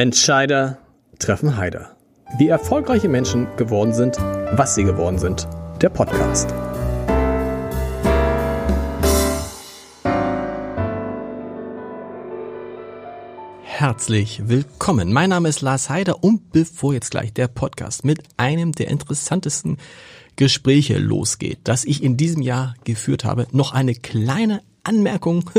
Entscheider treffen Heider. Wie erfolgreiche Menschen geworden sind, was sie geworden sind. Der Podcast. Herzlich willkommen. Mein Name ist Lars Heider und bevor jetzt gleich der Podcast mit einem der interessantesten Gespräche losgeht, das ich in diesem Jahr geführt habe, noch eine kleine Anmerkung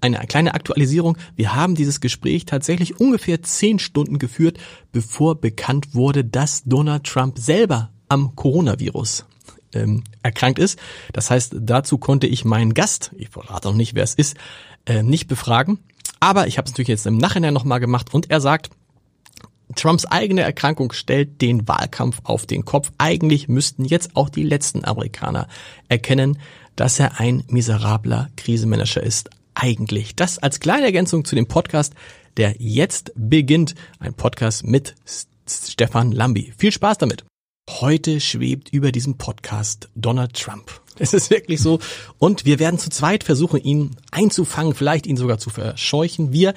eine kleine Aktualisierung. Wir haben dieses Gespräch tatsächlich ungefähr zehn Stunden geführt, bevor bekannt wurde, dass Donald Trump selber am Coronavirus ähm, erkrankt ist. Das heißt, dazu konnte ich meinen Gast, ich verrate noch nicht, wer es ist, äh, nicht befragen. Aber ich habe es natürlich jetzt im Nachhinein nochmal gemacht und er sagt, Trumps eigene Erkrankung stellt den Wahlkampf auf den Kopf. Eigentlich müssten jetzt auch die letzten Amerikaner erkennen, dass er ein miserabler Krisenmanager ist eigentlich? Das als kleine Ergänzung zu dem Podcast, der jetzt beginnt. Ein Podcast mit Stefan Lambi. Viel Spaß damit. Heute schwebt über diesem Podcast Donald Trump. Es ist wirklich so. Und wir werden zu zweit versuchen, ihn einzufangen, vielleicht ihn sogar zu verscheuchen. Wir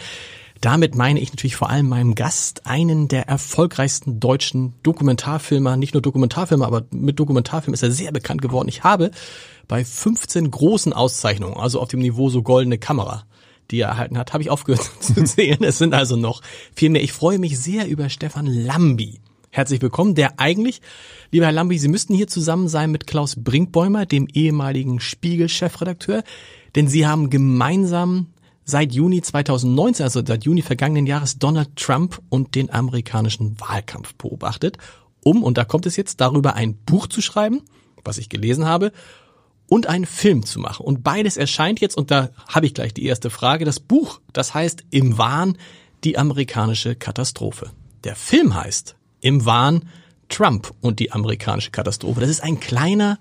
damit meine ich natürlich vor allem meinem Gast, einen der erfolgreichsten deutschen Dokumentarfilmer, nicht nur Dokumentarfilmer, aber mit Dokumentarfilm ist er sehr bekannt geworden. Ich habe bei 15 großen Auszeichnungen, also auf dem Niveau so goldene Kamera, die er erhalten hat, habe ich aufgehört zu zählen. Es sind also noch viel mehr. Ich freue mich sehr über Stefan Lambi. Herzlich willkommen, der eigentlich, lieber Herr Lambi, Sie müssten hier zusammen sein mit Klaus Brinkbäumer, dem ehemaligen Spiegel-Chefredakteur, denn Sie haben gemeinsam seit Juni 2019, also seit Juni vergangenen Jahres, Donald Trump und den amerikanischen Wahlkampf beobachtet, um, und da kommt es jetzt, darüber ein Buch zu schreiben, was ich gelesen habe, und einen Film zu machen. Und beides erscheint jetzt, und da habe ich gleich die erste Frage, das Buch, das heißt Im Wahn die amerikanische Katastrophe. Der Film heißt Im Wahn Trump und die amerikanische Katastrophe. Das ist ein kleiner,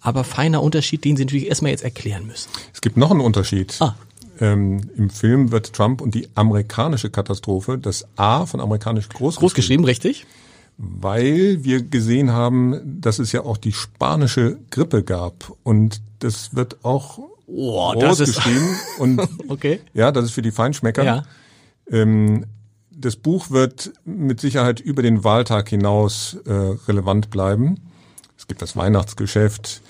aber feiner Unterschied, den Sie natürlich erstmal jetzt erklären müssen. Es gibt noch einen Unterschied. Ah. Ähm, Im Film wird Trump und die amerikanische Katastrophe, das A von amerikanisch groß, groß geschrieben, richtig? Weil wir gesehen haben, dass es ja auch die spanische Grippe gab und das wird auch oh, das geschrieben und okay. ja, das ist für die Feinschmecker. Ja. Ähm, das Buch wird mit Sicherheit über den Wahltag hinaus äh, relevant bleiben. Es gibt das Weihnachtsgeschäft,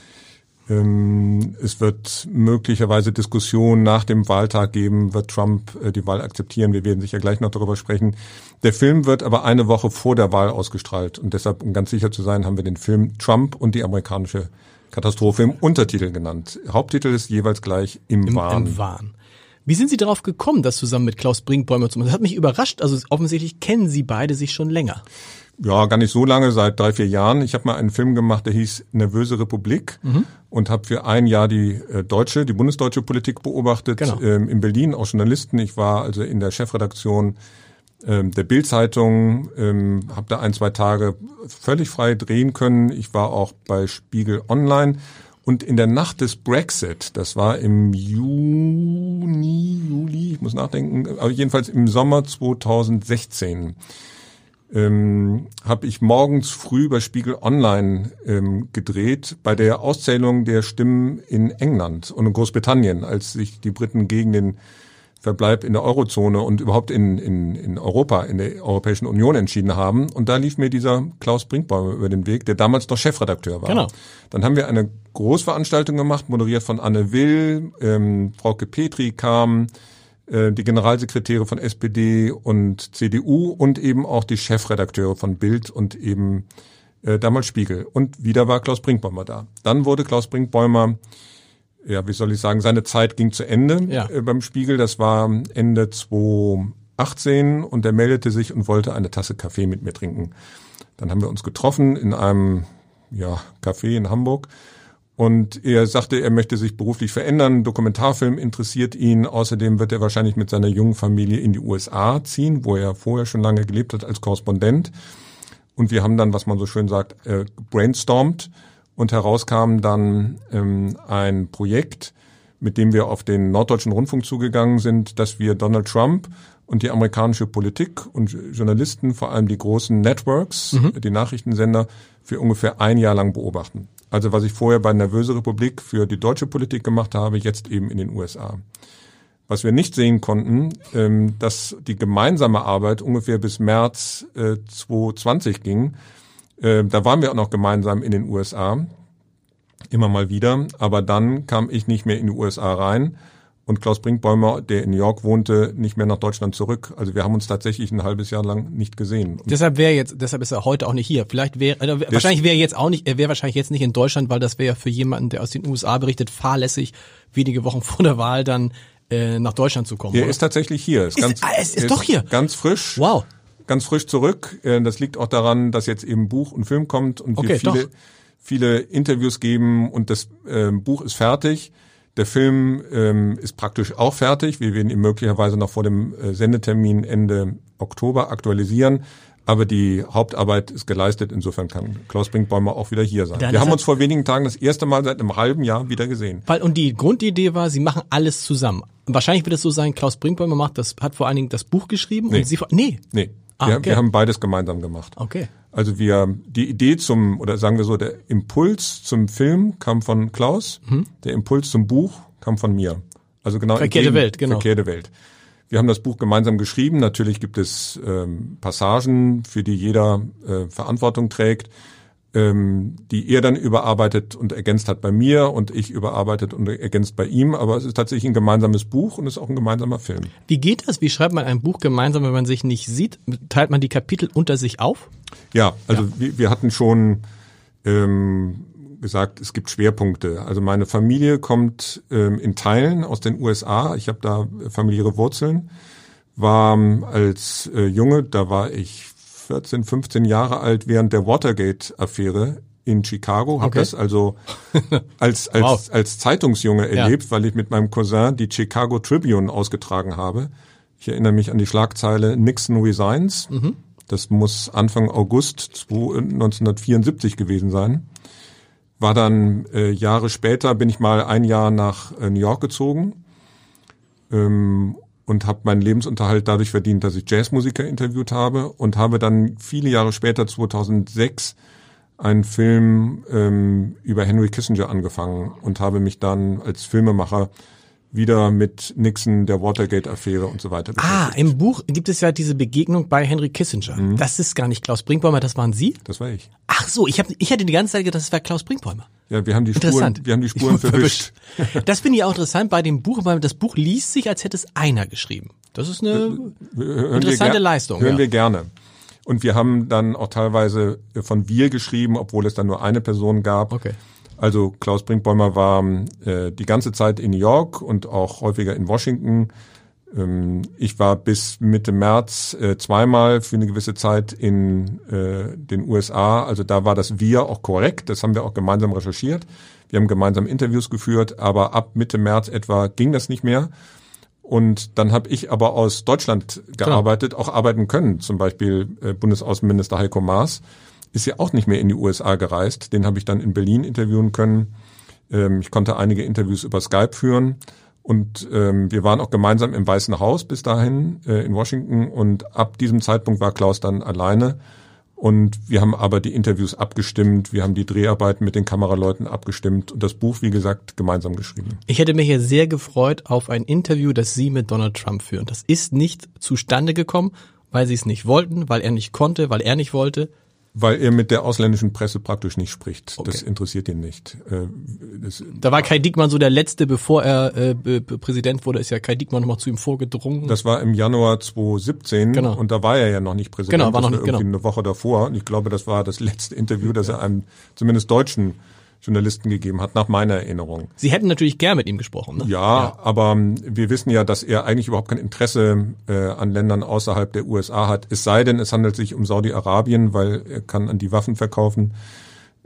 es wird möglicherweise Diskussionen nach dem Wahltag geben, wird Trump äh, die Wahl akzeptieren. Wir werden sicher gleich noch darüber sprechen. Der Film wird aber eine Woche vor der Wahl ausgestrahlt. Und deshalb, um ganz sicher zu sein, haben wir den Film Trump und die amerikanische Katastrophe im Untertitel genannt. Haupttitel ist jeweils gleich Im, Im Wahn. Im Wahn. Wie sind Sie darauf gekommen, das zusammen mit Klaus Brinkbäumer zu machen? Das hat mich überrascht. Also offensichtlich kennen Sie beide sich schon länger ja, gar nicht so lange, seit drei, vier Jahren. Ich habe mal einen Film gemacht, der hieß Nervöse Republik mhm. und habe für ein Jahr die äh, deutsche, die bundesdeutsche Politik beobachtet genau. ähm, in Berlin, auch Journalisten. Ich war also in der Chefredaktion ähm, der Bildzeitung, ähm, habe da ein, zwei Tage völlig frei drehen können. Ich war auch bei Spiegel Online und in der Nacht des Brexit, das war im Juni, Juli, ich muss nachdenken, aber jedenfalls im Sommer 2016 ähm, habe ich morgens früh bei Spiegel Online ähm, gedreht bei der Auszählung der Stimmen in England und in Großbritannien, als sich die Briten gegen den Verbleib in der Eurozone und überhaupt in, in, in Europa, in der Europäischen Union entschieden haben. Und da lief mir dieser Klaus Brinkbaum über den Weg, der damals noch Chefredakteur war. Genau. Dann haben wir eine Großveranstaltung gemacht, moderiert von Anne Will, ähm, Frauke Petri kam, die Generalsekretäre von SPD und CDU und eben auch die Chefredakteure von Bild und eben äh, damals Spiegel. Und wieder war Klaus Brinkbäumer da. Dann wurde Klaus Brinkbäumer, ja, wie soll ich sagen, seine Zeit ging zu Ende ja. äh, beim Spiegel. Das war Ende 2018 und er meldete sich und wollte eine Tasse Kaffee mit mir trinken. Dann haben wir uns getroffen in einem ja, Café in Hamburg und er sagte, er möchte sich beruflich verändern. Dokumentarfilm interessiert ihn. Außerdem wird er wahrscheinlich mit seiner jungen Familie in die USA ziehen, wo er vorher schon lange gelebt hat als Korrespondent. Und wir haben dann, was man so schön sagt, äh, brainstormt. Und herauskam dann ähm, ein Projekt, mit dem wir auf den Norddeutschen Rundfunk zugegangen sind, dass wir Donald Trump und die amerikanische Politik und Journalisten, vor allem die großen Networks, mhm. die Nachrichtensender, für ungefähr ein Jahr lang beobachten. Also was ich vorher bei Nervöse Republik für die deutsche Politik gemacht habe, jetzt eben in den USA. Was wir nicht sehen konnten, ähm, dass die gemeinsame Arbeit ungefähr bis März äh, 2020 ging. Äh, da waren wir auch noch gemeinsam in den USA, immer mal wieder. Aber dann kam ich nicht mehr in die USA rein und Klaus Brinkbäumer, der in New York wohnte, nicht mehr nach Deutschland zurück. Also wir haben uns tatsächlich ein halbes Jahr lang nicht gesehen. Und deshalb wäre jetzt, deshalb ist er heute auch nicht hier. Vielleicht wäre, äh, wahrscheinlich wäre jetzt auch nicht, er wäre wahrscheinlich jetzt nicht in Deutschland, weil das wäre ja für jemanden, der aus den USA berichtet, fahrlässig, wenige Wochen vor der Wahl dann äh, nach Deutschland zu kommen. Er ist tatsächlich hier. Ist, ganz, ah, ist, ist, ist doch hier. Ganz frisch. Wow. Ganz frisch zurück. Äh, das liegt auch daran, dass jetzt eben Buch und Film kommt und okay, wir viele, doch. viele Interviews geben und das äh, Buch ist fertig. Der Film ähm, ist praktisch auch fertig. Wir werden ihn möglicherweise noch vor dem äh, Sendetermin Ende Oktober aktualisieren. Aber die Hauptarbeit ist geleistet. Insofern kann Klaus Brinkbäumer auch wieder hier sein. Dann wir haben uns vor wenigen Tagen das erste Mal seit einem halben Jahr wieder gesehen. Weil, und die Grundidee war, Sie machen alles zusammen. Wahrscheinlich wird es so sein, Klaus Brinkbäumer macht das, hat vor allen Dingen das Buch geschrieben nee. und Sie, nee. Nee. Ah, wir, okay. wir haben beides gemeinsam gemacht. Okay. Also wir, die Idee zum, oder sagen wir so, der Impuls zum Film kam von Klaus, mhm. der Impuls zum Buch kam von mir. Also genau. Verkehrte Welt, genau. Verkehrte Welt. Wir haben das Buch gemeinsam geschrieben. Natürlich gibt es ähm, Passagen, für die jeder äh, Verantwortung trägt, ähm, die er dann überarbeitet und ergänzt hat bei mir und ich überarbeitet und ergänzt bei ihm. Aber es ist tatsächlich ein gemeinsames Buch und es ist auch ein gemeinsamer Film. Wie geht das? Wie schreibt man ein Buch gemeinsam, wenn man sich nicht sieht? Teilt man die Kapitel unter sich auf? Ja, also ja. Wir, wir hatten schon ähm, gesagt, es gibt Schwerpunkte. Also meine Familie kommt ähm, in Teilen aus den USA. Ich habe da familiäre Wurzeln. War ähm, als äh, Junge, da war ich 14, 15 Jahre alt während der Watergate-Affäre in Chicago. Habe okay. das also als als wow. als Zeitungsjunge erlebt, ja. weil ich mit meinem Cousin die Chicago Tribune ausgetragen habe. Ich erinnere mich an die Schlagzeile Nixon resigns. Mhm. Das muss Anfang August 1974 gewesen sein. War dann äh, Jahre später, bin ich mal ein Jahr nach äh, New York gezogen ähm, und habe meinen Lebensunterhalt dadurch verdient, dass ich Jazzmusiker interviewt habe und habe dann viele Jahre später, 2006, einen Film ähm, über Henry Kissinger angefangen und habe mich dann als Filmemacher wieder mit Nixon, der Watergate-Affäre und so weiter. Ah, im Buch gibt es ja diese Begegnung bei Henry Kissinger. Mhm. Das ist gar nicht Klaus Brinkbäumer, das waren Sie? Das war ich. Ach so, ich, hab, ich hatte die ganze Zeit gedacht, das war Klaus Brinkbäumer. Ja, wir haben die Spuren, wir haben die Spuren verwischt. Das finde ich auch interessant bei dem Buch, weil das Buch liest sich, als hätte es einer geschrieben. Das ist eine hören interessante Leistung. Hören ja. wir gerne. Und wir haben dann auch teilweise von wir geschrieben, obwohl es dann nur eine Person gab. Okay. Also Klaus Brinkbäumer war äh, die ganze Zeit in New York und auch häufiger in Washington. Ähm, ich war bis Mitte März äh, zweimal für eine gewisse Zeit in äh, den USA. Also da war das Wir auch korrekt. Das haben wir auch gemeinsam recherchiert. Wir haben gemeinsam Interviews geführt, aber ab Mitte März etwa ging das nicht mehr. Und dann habe ich aber aus Deutschland gearbeitet, genau. auch arbeiten können. Zum Beispiel äh, Bundesaußenminister Heiko Maas ist ja auch nicht mehr in die USA gereist. Den habe ich dann in Berlin interviewen können. Ähm, ich konnte einige Interviews über Skype führen. Und ähm, wir waren auch gemeinsam im Weißen Haus bis dahin äh, in Washington. Und ab diesem Zeitpunkt war Klaus dann alleine. Und wir haben aber die Interviews abgestimmt, wir haben die Dreharbeiten mit den Kameraleuten abgestimmt und das Buch, wie gesagt, gemeinsam geschrieben. Ich hätte mich ja sehr gefreut auf ein Interview, das Sie mit Donald Trump führen. Das ist nicht zustande gekommen, weil Sie es nicht wollten, weil er nicht konnte, weil er nicht wollte. Weil er mit der ausländischen Presse praktisch nicht spricht. Okay. Das interessiert ihn nicht. Äh, das da war Kai Diekmann so der Letzte, bevor er äh, Präsident wurde, ist ja Kai Diekmann nochmal zu ihm vorgedrungen. Das war im Januar 2017 genau. und da war er ja noch nicht Präsident. Genau, war noch nicht, genau. eine Woche davor. Und ich glaube, das war das letzte Interview, das er einem zumindest deutschen Journalisten gegeben hat, nach meiner Erinnerung. Sie hätten natürlich gern mit ihm gesprochen, ne? Ja, ja. aber ähm, wir wissen ja, dass er eigentlich überhaupt kein Interesse äh, an Ländern außerhalb der USA hat. Es sei denn, es handelt sich um Saudi-Arabien, weil er kann an die Waffen verkaufen.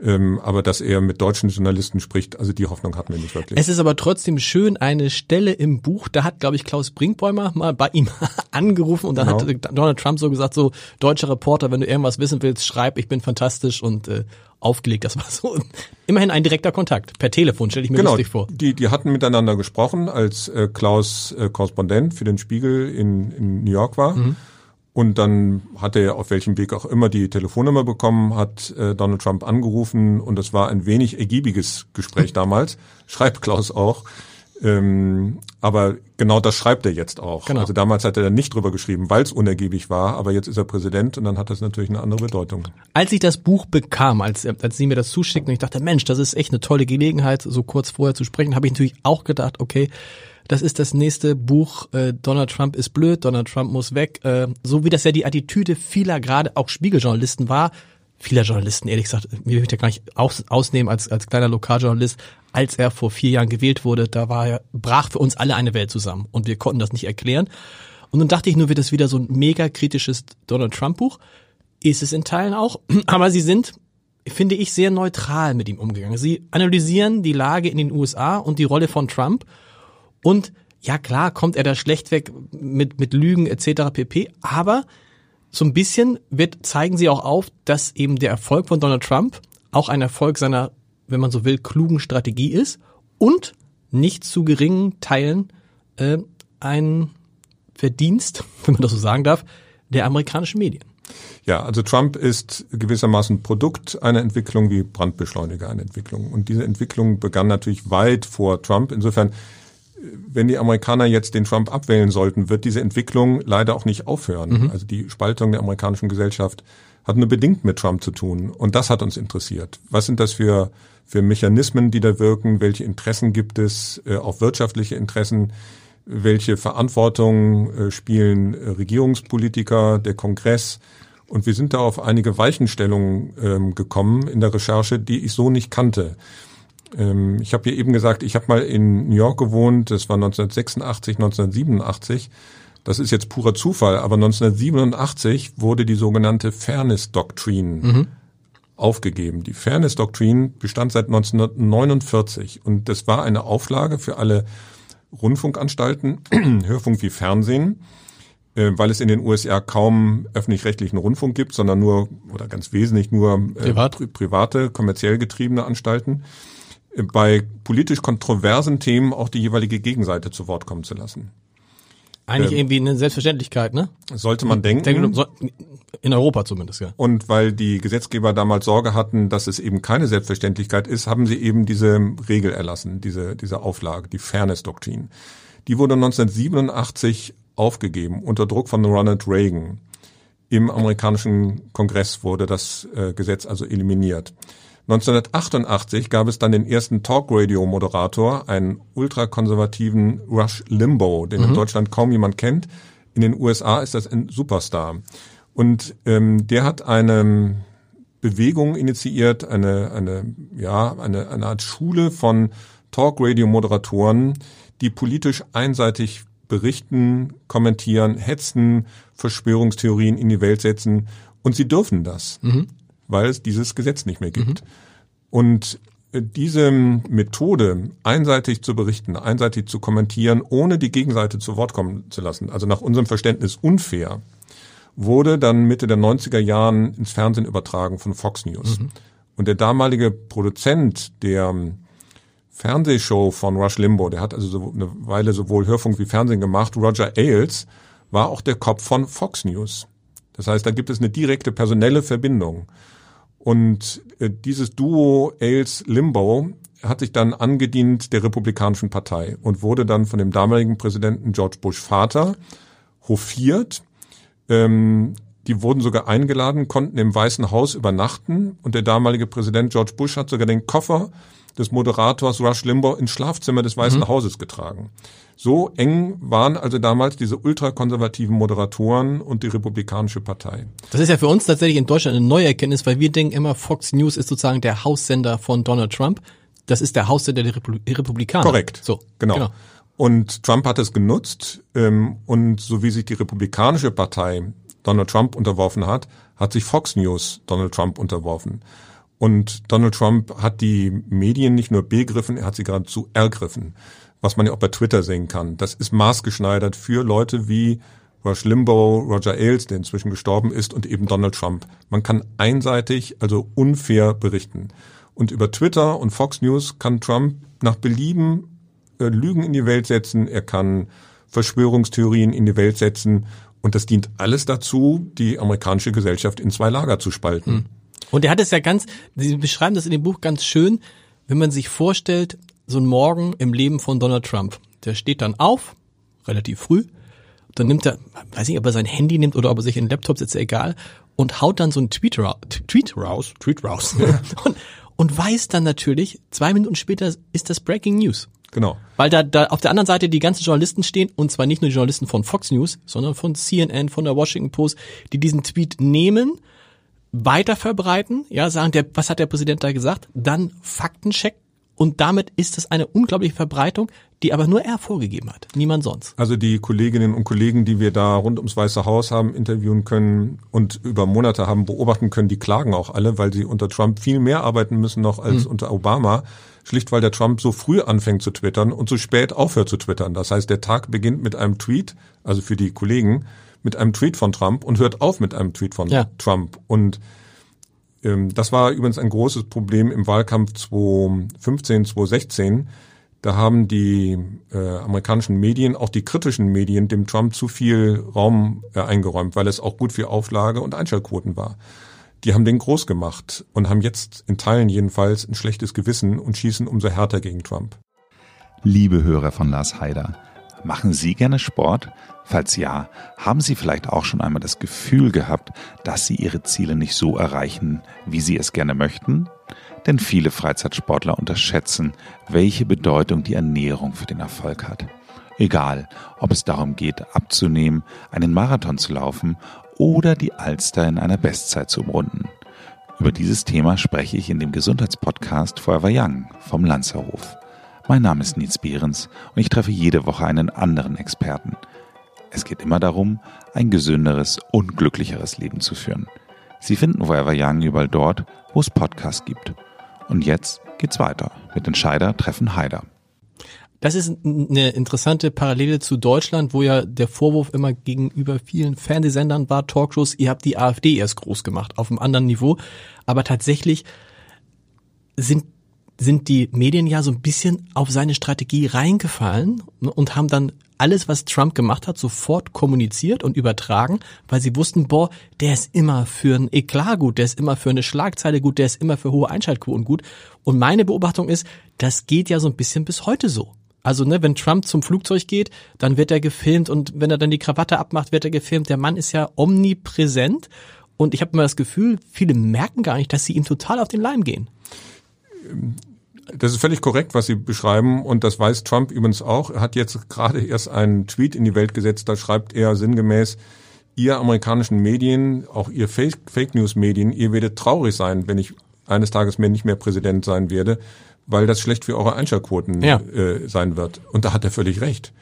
Ähm, aber dass er mit deutschen Journalisten spricht, also die Hoffnung hatten wir nicht wirklich. Es ist aber trotzdem schön, eine Stelle im Buch, da hat, glaube ich, Klaus Brinkbäumer mal bei ihm angerufen und dann genau. hat Donald Trump so gesagt, so, deutscher Reporter, wenn du irgendwas wissen willst, schreib, ich bin fantastisch und äh, aufgelegt. Das war so immerhin ein direkter Kontakt. Per Telefon stelle ich mir genau, lustig vor. Die, die hatten miteinander gesprochen, als äh, Klaus äh, Korrespondent für den Spiegel in, in New York war. Mhm. Und dann hat er auf welchem Weg auch immer die Telefonnummer bekommen, hat äh, Donald Trump angerufen und es war ein wenig ergiebiges Gespräch damals, schreibt Klaus auch. Ähm, aber genau das schreibt er jetzt auch. Genau. Also damals hat er nicht drüber geschrieben, weil es unergiebig war, aber jetzt ist er Präsident und dann hat das natürlich eine andere Bedeutung. Als ich das Buch bekam, als, als sie mir das zuschickten, ich dachte, Mensch, das ist echt eine tolle Gelegenheit, so kurz vorher zu sprechen, habe ich natürlich auch gedacht, okay, das ist das nächste Buch, äh, Donald Trump ist blöd, Donald Trump muss weg. Äh, so wie das ja die Attitüde vieler, gerade auch Spiegeljournalisten war, vieler Journalisten, ehrlich gesagt, mir möchte ich ja gar nicht aus, ausnehmen als, als kleiner Lokaljournalist, als er vor vier Jahren gewählt wurde, da war er, brach für uns alle eine Welt zusammen und wir konnten das nicht erklären. Und dann dachte ich nur, wird das wieder so ein mega kritisches Donald Trump Buch. Ist es in Teilen auch, aber sie sind, finde ich, sehr neutral mit ihm umgegangen. Sie analysieren die Lage in den USA und die Rolle von Trump und ja klar, kommt er da schlecht weg mit, mit Lügen etc. pp. Aber so ein bisschen wird, zeigen sie auch auf, dass eben der Erfolg von Donald Trump auch ein Erfolg seiner, wenn man so will, klugen Strategie ist und nicht zu geringen Teilen äh, ein Verdienst, wenn man das so sagen darf, der amerikanischen Medien. Ja, also Trump ist gewissermaßen Produkt einer Entwicklung wie Brandbeschleuniger einer Entwicklung. Und diese Entwicklung begann natürlich weit vor Trump. Insofern wenn die Amerikaner jetzt den Trump abwählen sollten, wird diese Entwicklung leider auch nicht aufhören. Mhm. Also die Spaltung der amerikanischen Gesellschaft hat nur bedingt mit Trump zu tun. Und das hat uns interessiert. Was sind das für, für Mechanismen, die da wirken? Welche Interessen gibt es? Äh, auch wirtschaftliche Interessen? Welche Verantwortung äh, spielen äh, Regierungspolitiker, der Kongress? Und wir sind da auf einige Weichenstellungen ähm, gekommen in der Recherche, die ich so nicht kannte. Ähm, ich habe hier eben gesagt, ich habe mal in New York gewohnt, das war 1986, 1987. Das ist jetzt purer Zufall, aber 1987 wurde die sogenannte Fairness Doctrine mhm. aufgegeben. Die Fairness Doctrine bestand seit 1949 und das war eine Auflage für alle Rundfunkanstalten, Hörfunk wie Fernsehen, äh, weil es in den USA kaum öffentlich-rechtlichen Rundfunk gibt, sondern nur oder ganz wesentlich nur äh, Privat? private, kommerziell getriebene Anstalten bei politisch kontroversen Themen auch die jeweilige Gegenseite zu Wort kommen zu lassen. Eigentlich ähm, irgendwie eine Selbstverständlichkeit, ne? Sollte man denken. In Europa zumindest, ja. Und weil die Gesetzgeber damals Sorge hatten, dass es eben keine Selbstverständlichkeit ist, haben sie eben diese Regel erlassen, diese, diese Auflage, die Fairness-Doktrin. Die wurde 1987 aufgegeben unter Druck von Ronald Reagan. Im amerikanischen Kongress wurde das äh, Gesetz also eliminiert. 1988 gab es dann den ersten Talk-Radio-Moderator, einen ultrakonservativen Rush Limbo, den mhm. in Deutschland kaum jemand kennt. In den USA ist das ein Superstar. Und ähm, der hat eine Bewegung initiiert, eine, eine, ja, eine, eine Art Schule von Talk-Radio-Moderatoren, die politisch einseitig berichten, kommentieren, hetzen, Verschwörungstheorien in die Welt setzen. Und sie dürfen das. Mhm weil es dieses Gesetz nicht mehr gibt. Mhm. Und äh, diese Methode, einseitig zu berichten, einseitig zu kommentieren, ohne die Gegenseite zu Wort kommen zu lassen, also nach unserem Verständnis unfair, wurde dann Mitte der 90er Jahren ins Fernsehen übertragen von Fox News. Mhm. Und der damalige Produzent der ähm, Fernsehshow von Rush Limbaugh, der hat also so eine Weile sowohl Hörfunk wie Fernsehen gemacht, Roger Ailes, war auch der Kopf von Fox News. Das heißt, da gibt es eine direkte personelle Verbindung. Und äh, dieses Duo Ailes Limbo hat sich dann angedient der Republikanischen Partei und wurde dann von dem damaligen Präsidenten George Bush Vater hofiert. Ähm, die wurden sogar eingeladen, konnten im Weißen Haus übernachten und der damalige Präsident George Bush hat sogar den Koffer des Moderators Rush Limbaugh ins Schlafzimmer des Weißen mhm. Hauses getragen. So eng waren also damals diese ultrakonservativen Moderatoren und die Republikanische Partei. Das ist ja für uns tatsächlich in Deutschland eine neue Erkenntnis, weil wir denken immer, Fox News ist sozusagen der Haussender von Donald Trump. Das ist der Haussender der Republikaner. Korrekt. So, genau. genau. Und Trump hat es genutzt ähm, und so wie sich die Republikanische Partei Donald Trump unterworfen hat, hat sich Fox News Donald Trump unterworfen. Und Donald Trump hat die Medien nicht nur begriffen, er hat sie geradezu ergriffen, was man ja auch bei Twitter sehen kann. Das ist maßgeschneidert für Leute wie Rush Limbaugh, Roger Ailes, der inzwischen gestorben ist, und eben Donald Trump. Man kann einseitig, also unfair berichten. Und über Twitter und Fox News kann Trump nach Belieben äh, Lügen in die Welt setzen, er kann Verschwörungstheorien in die Welt setzen und das dient alles dazu, die amerikanische Gesellschaft in zwei Lager zu spalten. Hm. Und er hat es ja ganz, Sie beschreiben das in dem Buch ganz schön, wenn man sich vorstellt, so ein Morgen im Leben von Donald Trump. Der steht dann auf, relativ früh, dann nimmt er, weiß nicht, ob er sein Handy nimmt oder ob er sich in den Laptop setzt, egal, und haut dann so einen Tweet, ra Tweet raus, Tweet raus und, und weiß dann natürlich, zwei Minuten später ist das Breaking News. Genau. Weil da, da auf der anderen Seite die ganzen Journalisten stehen, und zwar nicht nur die Journalisten von Fox News, sondern von CNN, von der Washington Post, die diesen Tweet nehmen, weiter verbreiten, ja, sagen, der, was hat der Präsident da gesagt, dann Faktencheck und damit ist es eine unglaubliche Verbreitung, die aber nur er vorgegeben hat, niemand sonst. Also die Kolleginnen und Kollegen, die wir da rund ums Weiße Haus haben interviewen können und über Monate haben beobachten können, die klagen auch alle, weil sie unter Trump viel mehr arbeiten müssen noch als mhm. unter Obama. Schlicht weil der Trump so früh anfängt zu twittern und so spät aufhört zu twittern. Das heißt, der Tag beginnt mit einem Tweet, also für die Kollegen, mit einem Tweet von Trump und hört auf mit einem Tweet von ja. Trump. Und das war übrigens ein großes Problem im Wahlkampf 2015, 2016. Da haben die äh, amerikanischen Medien, auch die kritischen Medien, dem Trump zu viel Raum äh, eingeräumt, weil es auch gut für Auflage und Einschaltquoten war. Die haben den groß gemacht und haben jetzt in Teilen jedenfalls ein schlechtes Gewissen und schießen umso härter gegen Trump. Liebe Hörer von Lars Haider, machen Sie gerne Sport? Falls ja, haben Sie vielleicht auch schon einmal das Gefühl gehabt, dass Sie Ihre Ziele nicht so erreichen, wie Sie es gerne möchten? Denn viele Freizeitsportler unterschätzen, welche Bedeutung die Ernährung für den Erfolg hat. Egal, ob es darum geht, abzunehmen, einen Marathon zu laufen oder die Alster in einer Bestzeit zu umrunden. Über dieses Thema spreche ich in dem Gesundheitspodcast Forever Young vom Lanzerhof. Mein Name ist Nils Behrens und ich treffe jede Woche einen anderen Experten – es geht immer darum, ein gesünderes und glücklicheres Leben zu führen. Sie finden Forever Young überall dort, wo es Podcasts gibt. Und jetzt geht's weiter mit Entscheider treffen Heider. Das ist eine interessante Parallele zu Deutschland, wo ja der Vorwurf immer gegenüber vielen Fernsehsendern war, Talkshows, ihr habt die AfD erst groß gemacht, auf einem anderen Niveau. Aber tatsächlich sind sind die Medien ja so ein bisschen auf seine Strategie reingefallen und haben dann alles, was Trump gemacht hat, sofort kommuniziert und übertragen, weil sie wussten, boah, der ist immer für ein Eklat gut, der ist immer für eine Schlagzeile gut, der ist immer für hohe Einschaltquoten gut. Und meine Beobachtung ist, das geht ja so ein bisschen bis heute so. Also, ne, wenn Trump zum Flugzeug geht, dann wird er gefilmt und wenn er dann die Krawatte abmacht, wird er gefilmt. Der Mann ist ja omnipräsent und ich habe immer das Gefühl, viele merken gar nicht, dass sie ihm total auf den Leim gehen das ist völlig korrekt, was Sie beschreiben und das weiß Trump übrigens auch. Er hat jetzt gerade erst einen Tweet in die Welt gesetzt, da schreibt er sinngemäß, ihr amerikanischen Medien, auch ihr Fake, News Medien, ihr werdet traurig sein, wenn ich eines Tages mehr nicht mehr Präsident sein werde, weil das schlecht für eure Einschaltquoten ja. äh, sein wird. Und da hat er völlig recht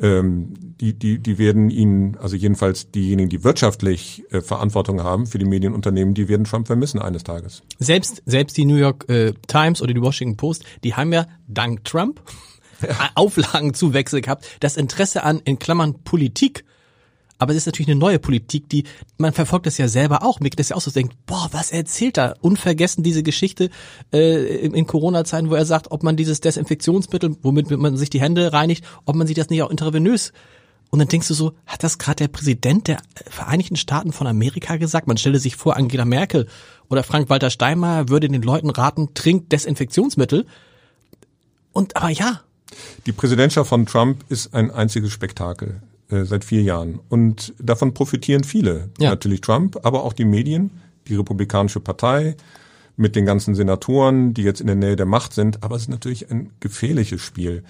ähm, die, die, die werden ihn, also jedenfalls diejenigen, die wirtschaftlich äh, Verantwortung haben für die Medienunternehmen, die werden Trump vermissen eines Tages. Selbst, selbst die New York äh, Times oder die Washington Post, die haben ja dank Trump ja. Auflagenzuwächse gehabt. Das Interesse an, in Klammern, Politik aber es ist natürlich eine neue Politik, die, man verfolgt das ja selber auch. Mir geht das ja auch so, denkt, boah, was erzählt er? Unvergessen diese Geschichte äh, in, in Corona-Zeiten, wo er sagt, ob man dieses Desinfektionsmittel, womit man sich die Hände reinigt, ob man sich das nicht auch intravenös und dann denkst du so, hat das gerade der Präsident der Vereinigten Staaten von Amerika gesagt? Man stelle sich vor, Angela Merkel oder Frank-Walter Steinmeier würde den Leuten raten, trinkt Desinfektionsmittel. Und aber ja. Die Präsidentschaft von Trump ist ein einziges Spektakel. Äh, seit vier Jahren. Und davon profitieren viele. Ja. Natürlich Trump, aber auch die Medien, die Republikanische Partei mit den ganzen Senatoren, die jetzt in der Nähe der Macht sind. Aber es ist natürlich ein gefährliches Spiel,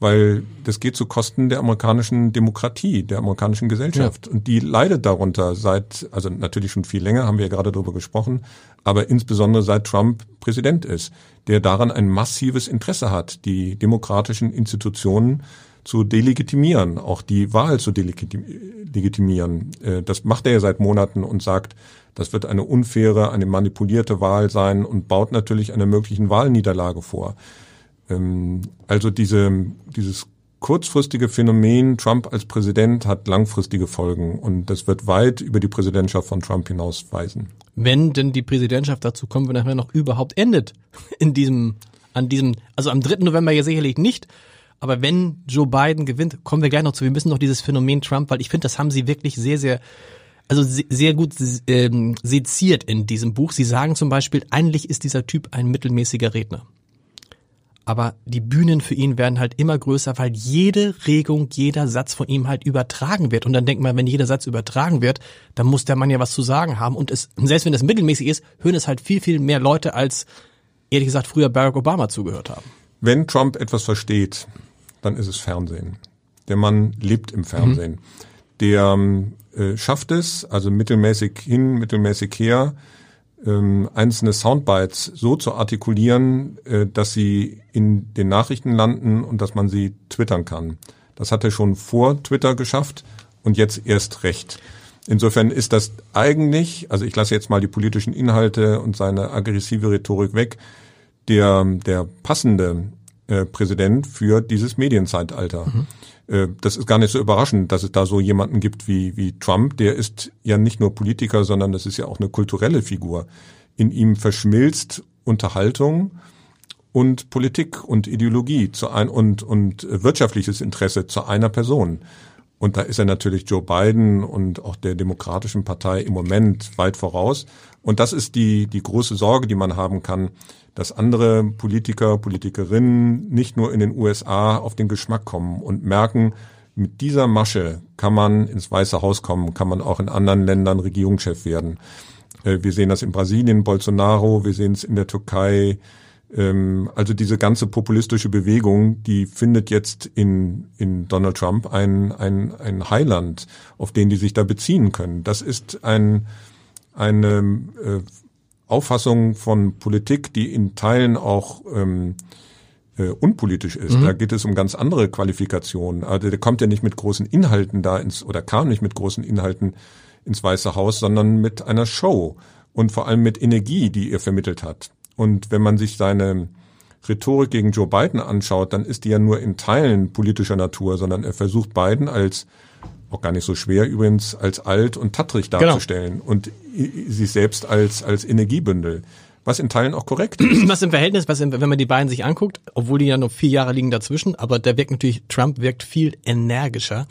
weil das geht zu Kosten der amerikanischen Demokratie, der amerikanischen Gesellschaft. Ja. Und die leidet darunter seit, also natürlich schon viel länger, haben wir ja gerade darüber gesprochen, aber insbesondere seit Trump Präsident ist, der daran ein massives Interesse hat, die demokratischen Institutionen zu delegitimieren, auch die Wahl zu delegitimieren. Äh, das macht er ja seit Monaten und sagt, das wird eine unfaire, eine manipulierte Wahl sein und baut natürlich einer möglichen Wahlniederlage vor. Ähm, also diese, dieses kurzfristige Phänomen Trump als Präsident hat langfristige Folgen und das wird weit über die Präsidentschaft von Trump hinausweisen. Wenn denn die Präsidentschaft dazu kommen, wenn er noch überhaupt endet in diesem, an diesem, also am 3. November ja sicherlich nicht, aber wenn Joe Biden gewinnt, kommen wir gleich noch zu. Wir müssen noch dieses Phänomen Trump, weil ich finde, das haben sie wirklich sehr, sehr, also sehr gut ähm, seziert in diesem Buch. Sie sagen zum Beispiel, eigentlich ist dieser Typ ein mittelmäßiger Redner. aber die Bühnen für ihn werden halt immer größer, weil jede Regung, jeder Satz von ihm halt übertragen wird. Und dann denkt man, wenn jeder Satz übertragen wird, dann muss der Mann ja was zu sagen haben. Und es, selbst wenn es mittelmäßig ist, hören es halt viel, viel mehr Leute, als ehrlich gesagt früher Barack Obama zugehört haben. Wenn Trump etwas versteht, dann ist es Fernsehen. Der Mann lebt im Fernsehen. Mhm. Der äh, schafft es, also mittelmäßig hin, mittelmäßig her, ähm, einzelne Soundbites so zu artikulieren, äh, dass sie in den Nachrichten landen und dass man sie twittern kann. Das hat er schon vor Twitter geschafft und jetzt erst recht. Insofern ist das eigentlich, also ich lasse jetzt mal die politischen Inhalte und seine aggressive Rhetorik weg, der, der passende äh, Präsident für dieses Medienzeitalter. Mhm. Äh, das ist gar nicht so überraschend, dass es da so jemanden gibt wie, wie Trump. Der ist ja nicht nur Politiker, sondern das ist ja auch eine kulturelle Figur. In ihm verschmilzt Unterhaltung und Politik und Ideologie zu ein und, und wirtschaftliches Interesse zu einer Person. Und da ist er natürlich Joe Biden und auch der Demokratischen Partei im Moment weit voraus. Und das ist die, die große Sorge, die man haben kann, dass andere Politiker, Politikerinnen nicht nur in den USA auf den Geschmack kommen und merken, mit dieser Masche kann man ins Weiße Haus kommen, kann man auch in anderen Ländern Regierungschef werden. Äh, wir sehen das in Brasilien, Bolsonaro, wir sehen es in der Türkei. Ähm, also diese ganze populistische Bewegung, die findet jetzt in, in Donald Trump ein, ein, ein Heiland, auf den die sich da beziehen können. Das ist ein, eine äh, Auffassung von Politik, die in Teilen auch ähm, äh, unpolitisch ist. Mhm. Da geht es um ganz andere Qualifikationen. Also der kommt ja nicht mit großen Inhalten da ins oder kam nicht mit großen Inhalten ins Weiße Haus, sondern mit einer Show und vor allem mit Energie, die er vermittelt hat. Und wenn man sich seine Rhetorik gegen Joe Biden anschaut, dann ist die ja nur in Teilen politischer Natur, sondern er versucht Biden als auch gar nicht so schwer übrigens, als alt und tattrig genau. darzustellen genau. und sich selbst als, als Energiebündel. Was in Teilen auch korrekt ist. Was im Verhältnis, was im, wenn man die beiden sich anguckt, obwohl die ja noch vier Jahre liegen dazwischen, aber der wirkt natürlich, Trump wirkt viel energischer.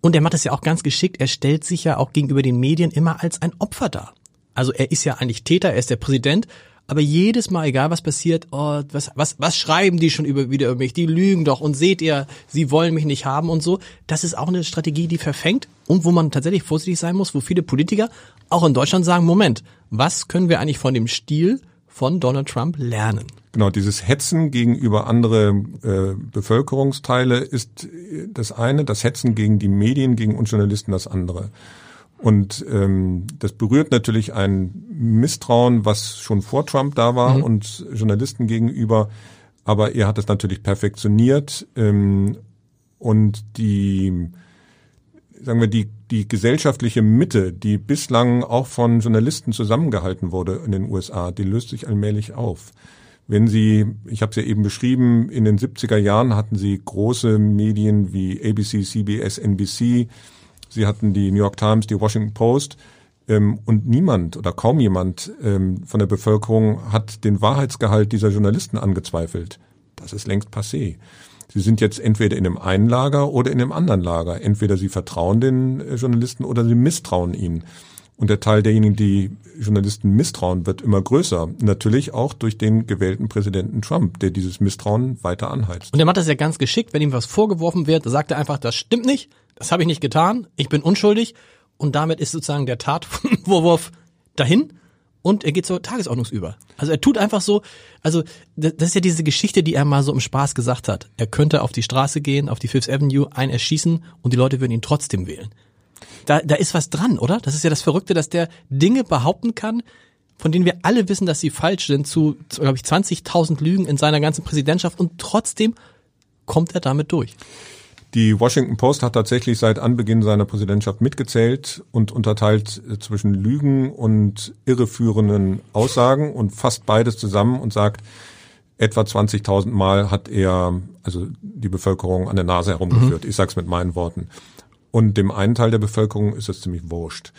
Und er macht es ja auch ganz geschickt. Er stellt sich ja auch gegenüber den Medien immer als ein Opfer dar. Also er ist ja eigentlich Täter, er ist der Präsident aber jedes Mal, egal was passiert, oh, was, was, was schreiben die schon über, wieder über mich? Die lügen doch und seht ihr, sie wollen mich nicht haben und so. Das ist auch eine Strategie, die verfängt und wo man tatsächlich vorsichtig sein muss, wo viele Politiker auch in Deutschland sagen, Moment, was können wir eigentlich von dem Stil von Donald Trump lernen? Genau, dieses Hetzen gegenüber andere äh, Bevölkerungsteile ist das eine, das Hetzen gegen die Medien, gegen uns Journalisten das andere. Und ähm, das berührt natürlich ein Misstrauen, was schon vor Trump da war mhm. und Journalisten gegenüber. Aber er hat es natürlich perfektioniert ähm, und die, sagen wir, die, die gesellschaftliche Mitte, die bislang auch von Journalisten zusammengehalten wurde in den USA, die löst sich allmählich auf. Wenn Sie, ich habe es ja eben beschrieben, in den 70er Jahren hatten Sie große Medien wie ABC, CBS, NBC, Sie hatten die New York Times, die Washington Post. Ähm, und niemand oder kaum jemand ähm, von der Bevölkerung hat den Wahrheitsgehalt dieser Journalisten angezweifelt. Das ist längst passé. Sie sind jetzt entweder in dem einen Lager oder in dem anderen Lager. Entweder sie vertrauen den äh, Journalisten oder sie misstrauen ihnen. Und der Teil derjenigen, die Journalisten misstrauen, wird immer größer. Natürlich auch durch den gewählten Präsidenten Trump, der dieses Misstrauen weiter anheizt. Und er macht das ja ganz geschickt, wenn ihm was vorgeworfen wird, sagt er einfach, das stimmt nicht, das habe ich nicht getan, ich bin unschuldig und damit ist sozusagen der Tatvorwurf dahin und er geht zur Tagesordnungsüber. Also er tut einfach so, also das ist ja diese Geschichte, die er mal so im Spaß gesagt hat. Er könnte auf die Straße gehen, auf die Fifth Avenue, einen erschießen und die Leute würden ihn trotzdem wählen. Da, da ist was dran, oder? Das ist ja das Verrückte, dass der Dinge behaupten kann, von denen wir alle wissen, dass sie falsch sind, zu, glaube ich, 20.000 Lügen in seiner ganzen Präsidentschaft und trotzdem kommt er damit durch. Die Washington Post hat tatsächlich seit Anbeginn seiner Präsidentschaft mitgezählt und unterteilt äh, zwischen Lügen und irreführenden Aussagen und fasst beides zusammen und sagt, etwa 20.000 Mal hat er also die Bevölkerung an der Nase herumgeführt. Mhm. Ich sag's mit meinen Worten. Und dem einen Teil der Bevölkerung ist es ziemlich wurscht.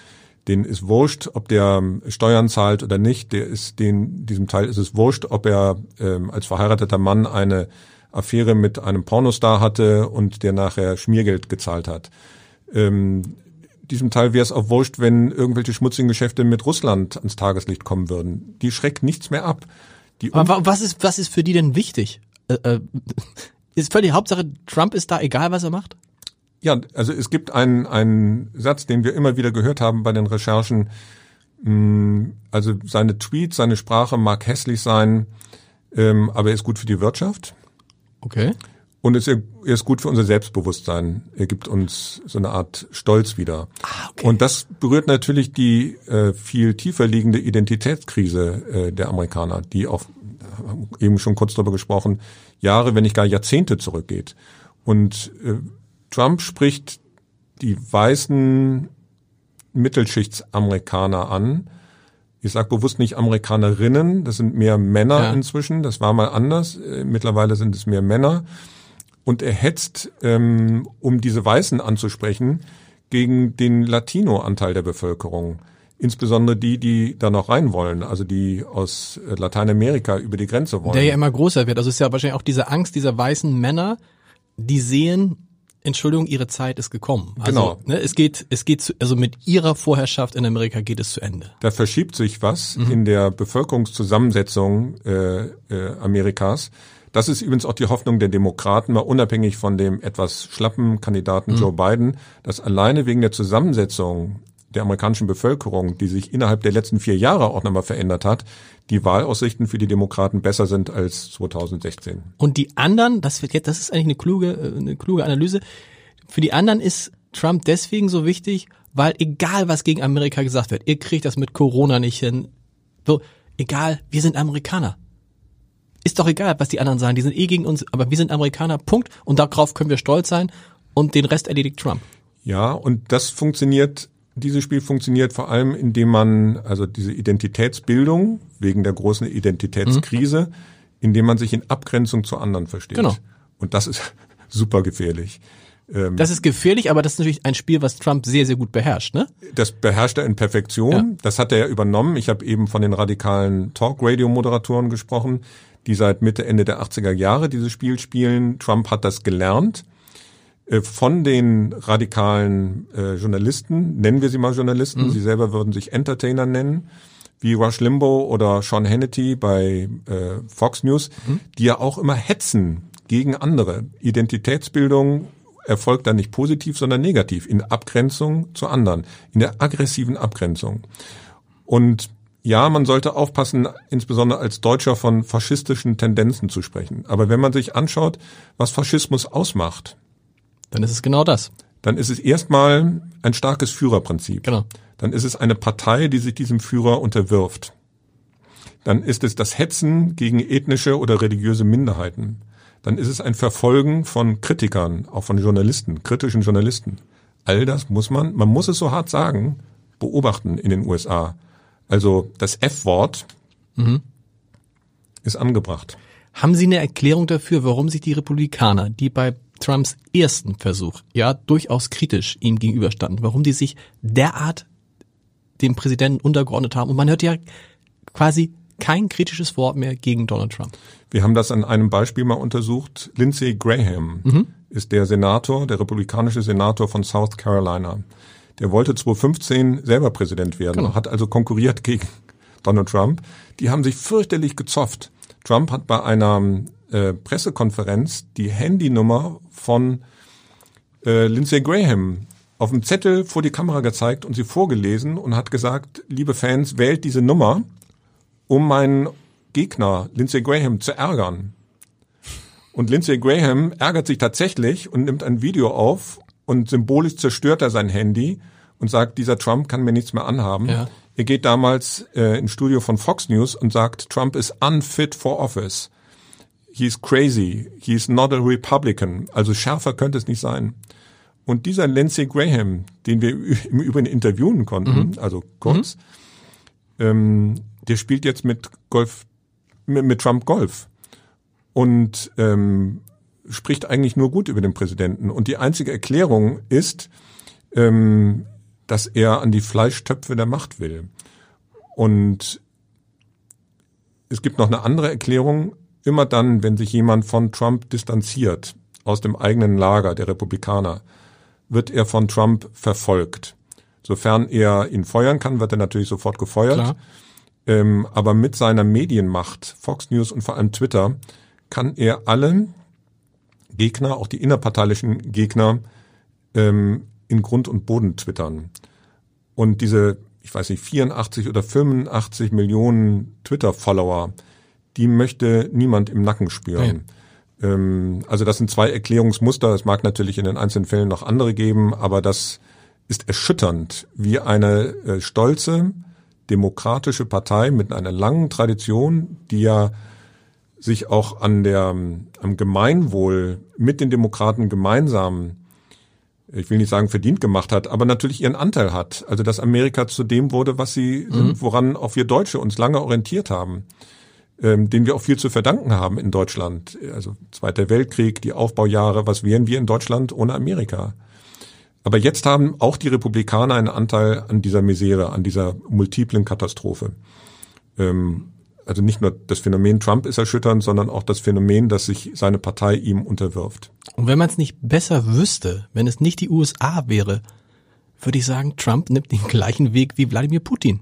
Den ist wurscht, ob der Steuern zahlt oder nicht. Der ist den diesem Teil ist es wurscht, ob er ähm, als verheirateter Mann eine Affäre mit einem Pornostar hatte und der nachher Schmiergeld gezahlt hat. Ähm, diesem Teil wäre es auch wurscht, wenn irgendwelche schmutzigen Geschäfte mit Russland ans Tageslicht kommen würden. Die schreckt nichts mehr ab. Aber was ist, was ist für die denn wichtig? äh, äh, ist völlig Hauptsache, Trump ist da egal, was er macht? Ja, also es gibt einen, einen Satz, den wir immer wieder gehört haben bei den Recherchen. Mm, also seine Tweets, seine Sprache mag hässlich sein, ähm, aber er ist gut für die Wirtschaft. Okay. Und es, er ist gut für unser Selbstbewusstsein. Er gibt uns so eine Art Stolz wieder. Ah, okay. Und das berührt natürlich die äh, viel tiefer liegende Identitätskrise äh, der Amerikaner, die auch äh, eben schon kurz darüber gesprochen, Jahre, wenn nicht gar Jahrzehnte zurückgeht. Und äh, Trump spricht die weißen Mittelschichtsamerikaner an. Ich sage bewusst nicht Amerikanerinnen, das sind mehr Männer ja. inzwischen, das war mal anders, äh, mittlerweile sind es mehr Männer. Und er hetzt, ähm, um diese Weißen anzusprechen, gegen den Latino-Anteil der Bevölkerung. Insbesondere die, die da noch rein wollen, also die aus äh, Lateinamerika über die Grenze wollen. Der ja immer größer wird. Also es ist ja wahrscheinlich auch diese Angst dieser weißen Männer, die sehen, Entschuldigung, ihre Zeit ist gekommen. Also, genau. Ne, es geht, es geht, zu, also mit ihrer Vorherrschaft in Amerika geht es zu Ende. Da verschiebt sich was mhm. in der Bevölkerungszusammensetzung äh, äh, Amerikas. Das ist übrigens auch die Hoffnung der Demokraten, mal unabhängig von dem etwas schlappen Kandidaten mhm. Joe Biden, dass alleine wegen der Zusammensetzung der amerikanischen Bevölkerung, die sich innerhalb der letzten vier Jahre auch nochmal verändert hat, die Wahlaussichten für die Demokraten besser sind als 2016. Und die anderen, das wird jetzt, das ist eigentlich eine kluge, äh, eine kluge Analyse. Für die anderen ist Trump deswegen so wichtig, weil egal was gegen Amerika gesagt wird, ihr kriegt das mit Corona nicht hin. So, egal, wir sind Amerikaner. Ist doch egal, was die anderen sagen, die sind eh gegen uns, aber wir sind Amerikaner, Punkt. Und darauf können wir stolz sein und den Rest erledigt Trump. Ja, und das funktioniert dieses Spiel funktioniert vor allem, indem man also diese Identitätsbildung wegen der großen Identitätskrise, mhm. indem man sich in Abgrenzung zu anderen versteht. Genau. Und das ist super gefährlich. Ähm, das ist gefährlich, aber das ist natürlich ein Spiel, was Trump sehr, sehr gut beherrscht, ne? Das beherrscht er in Perfektion. Ja. Das hat er ja übernommen. Ich habe eben von den radikalen Talk-Radio-Moderatoren gesprochen, die seit Mitte, Ende der 80er Jahre dieses Spiel spielen. Trump hat das gelernt von den radikalen äh, Journalisten, nennen wir sie mal Journalisten, mhm. sie selber würden sich Entertainer nennen, wie Rush Limbaugh oder Sean Hannity bei äh, Fox News, mhm. die ja auch immer hetzen gegen andere. Identitätsbildung erfolgt dann nicht positiv, sondern negativ, in Abgrenzung zu anderen, in der aggressiven Abgrenzung. Und ja, man sollte aufpassen, insbesondere als Deutscher von faschistischen Tendenzen zu sprechen. Aber wenn man sich anschaut, was Faschismus ausmacht, dann ist es genau das. Dann ist es erstmal ein starkes Führerprinzip. Genau. Dann ist es eine Partei, die sich diesem Führer unterwirft. Dann ist es das Hetzen gegen ethnische oder religiöse Minderheiten. Dann ist es ein Verfolgen von Kritikern, auch von Journalisten, kritischen Journalisten. All das muss man, man muss es so hart sagen, beobachten in den USA. Also das F-Wort mhm. ist angebracht. Haben Sie eine Erklärung dafür, warum sich die Republikaner, die bei Trumps ersten Versuch ja durchaus kritisch ihm gegenüberstanden, warum die sich derart dem Präsidenten untergeordnet haben. Und man hört ja quasi kein kritisches Wort mehr gegen Donald Trump. Wir haben das an einem Beispiel mal untersucht. Lindsey Graham mhm. ist der Senator, der republikanische Senator von South Carolina. Der wollte 2015 selber Präsident werden, genau. hat also konkurriert gegen Donald Trump. Die haben sich fürchterlich gezofft. Trump hat bei einer äh, Pressekonferenz die Handynummer von äh, Lindsey Graham auf dem Zettel vor die Kamera gezeigt und sie vorgelesen und hat gesagt, liebe Fans, wählt diese Nummer, um meinen Gegner Lindsey Graham zu ärgern. Und Lindsey Graham ärgert sich tatsächlich und nimmt ein Video auf und symbolisch zerstört er sein Handy und sagt, dieser Trump kann mir nichts mehr anhaben. Ja. Er geht damals äh, ins Studio von Fox News und sagt, Trump is unfit for office he's crazy, he's not a Republican. Also schärfer könnte es nicht sein. Und dieser Lindsey Graham, den wir im Übrigen interviewen konnten, mhm. also kurz, mhm. ähm, der spielt jetzt mit Golf, mit, mit Trump Golf und ähm, spricht eigentlich nur gut über den Präsidenten. Und die einzige Erklärung ist, ähm, dass er an die Fleischtöpfe der Macht will. Und es gibt noch eine andere Erklärung, Immer dann, wenn sich jemand von Trump distanziert, aus dem eigenen Lager der Republikaner, wird er von Trump verfolgt. Sofern er ihn feuern kann, wird er natürlich sofort gefeuert. Ähm, aber mit seiner Medienmacht, Fox News und vor allem Twitter, kann er alle Gegner, auch die innerparteilichen Gegner, ähm, in Grund und Boden twittern. Und diese, ich weiß nicht, 84 oder 85 Millionen Twitter-Follower, die möchte niemand im Nacken spüren. Ja. Ähm, also das sind zwei Erklärungsmuster. Es mag natürlich in den einzelnen Fällen noch andere geben, aber das ist erschütternd, wie eine äh, stolze, demokratische Partei mit einer langen Tradition, die ja sich auch an der, am Gemeinwohl mit den Demokraten gemeinsam, ich will nicht sagen verdient gemacht hat, aber natürlich ihren Anteil hat. Also dass Amerika zu dem wurde, was sie, mhm. woran auch wir Deutsche uns lange orientiert haben, ähm, den wir auch viel zu verdanken haben in Deutschland. Also Zweiter Weltkrieg, die Aufbaujahre, was wären wir in Deutschland ohne Amerika? Aber jetzt haben auch die Republikaner einen Anteil an dieser Misere, an dieser multiplen Katastrophe. Ähm, also nicht nur das Phänomen Trump ist erschütternd, sondern auch das Phänomen, dass sich seine Partei ihm unterwirft. Und wenn man es nicht besser wüsste, wenn es nicht die USA wäre, würde ich sagen, Trump nimmt den gleichen Weg wie Wladimir Putin.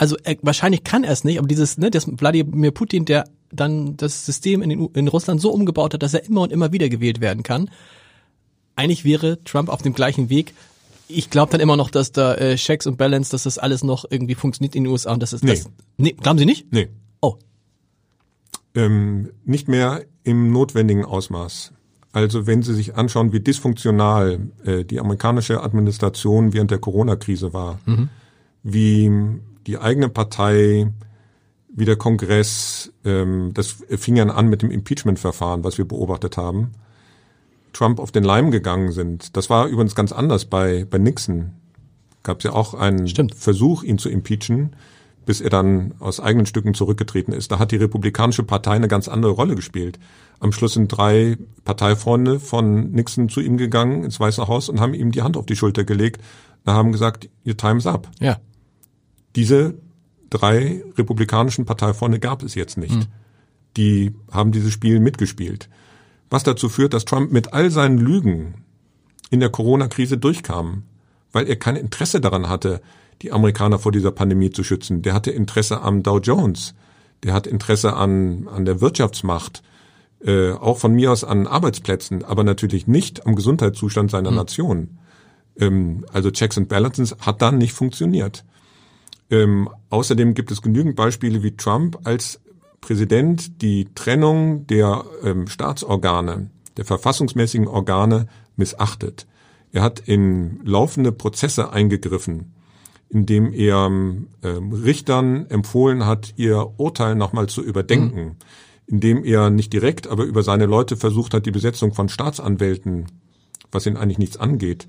Also er, wahrscheinlich kann er es nicht, aber dieses, ne, das Wladimir Putin, der dann das System in, den, in Russland so umgebaut hat, dass er immer und immer wieder gewählt werden kann, eigentlich wäre Trump auf dem gleichen Weg. Ich glaube dann immer noch, dass da äh, Checks und Balance, dass das alles noch irgendwie funktioniert in den USA und das ist nee. das. Nee, glauben Sie nicht? Nee. Oh. Ähm, nicht mehr im notwendigen Ausmaß. Also wenn Sie sich anschauen, wie dysfunktional äh, die amerikanische Administration während der Corona-Krise war, mhm. wie die eigene Partei, wie der Kongress, ähm, das fing ja an mit dem Impeachment-Verfahren, was wir beobachtet haben, Trump auf den Leim gegangen sind. Das war übrigens ganz anders bei, bei Nixon. Gab es ja auch einen Stimmt. Versuch, ihn zu impeachen, bis er dann aus eigenen Stücken zurückgetreten ist. Da hat die Republikanische Partei eine ganz andere Rolle gespielt. Am Schluss sind drei Parteifreunde von Nixon zu ihm gegangen ins Weiße Haus und haben ihm die Hand auf die Schulter gelegt und haben gesagt, your time's up. Ja. Diese drei republikanischen Parteifreunde gab es jetzt nicht. Mhm. Die haben dieses Spiel mitgespielt was dazu führt, dass Trump mit all seinen Lügen in der Corona-Krise durchkam, weil er kein Interesse daran hatte, die Amerikaner vor dieser Pandemie zu schützen. Der hatte Interesse am Dow Jones, der hat Interesse an, an der Wirtschaftsmacht, äh, auch von mir aus an Arbeitsplätzen, aber natürlich nicht am Gesundheitszustand seiner mhm. Nation. Ähm, also Checks and Balances hat dann nicht funktioniert. Ähm, außerdem gibt es genügend Beispiele, wie Trump als Präsident die Trennung der ähm, Staatsorgane, der verfassungsmäßigen Organe missachtet. Er hat in laufende Prozesse eingegriffen, indem er ähm, Richtern empfohlen hat, ihr Urteil nochmal zu überdenken, mhm. indem er nicht direkt, aber über seine Leute versucht hat, die Besetzung von Staatsanwälten, was ihn eigentlich nichts angeht,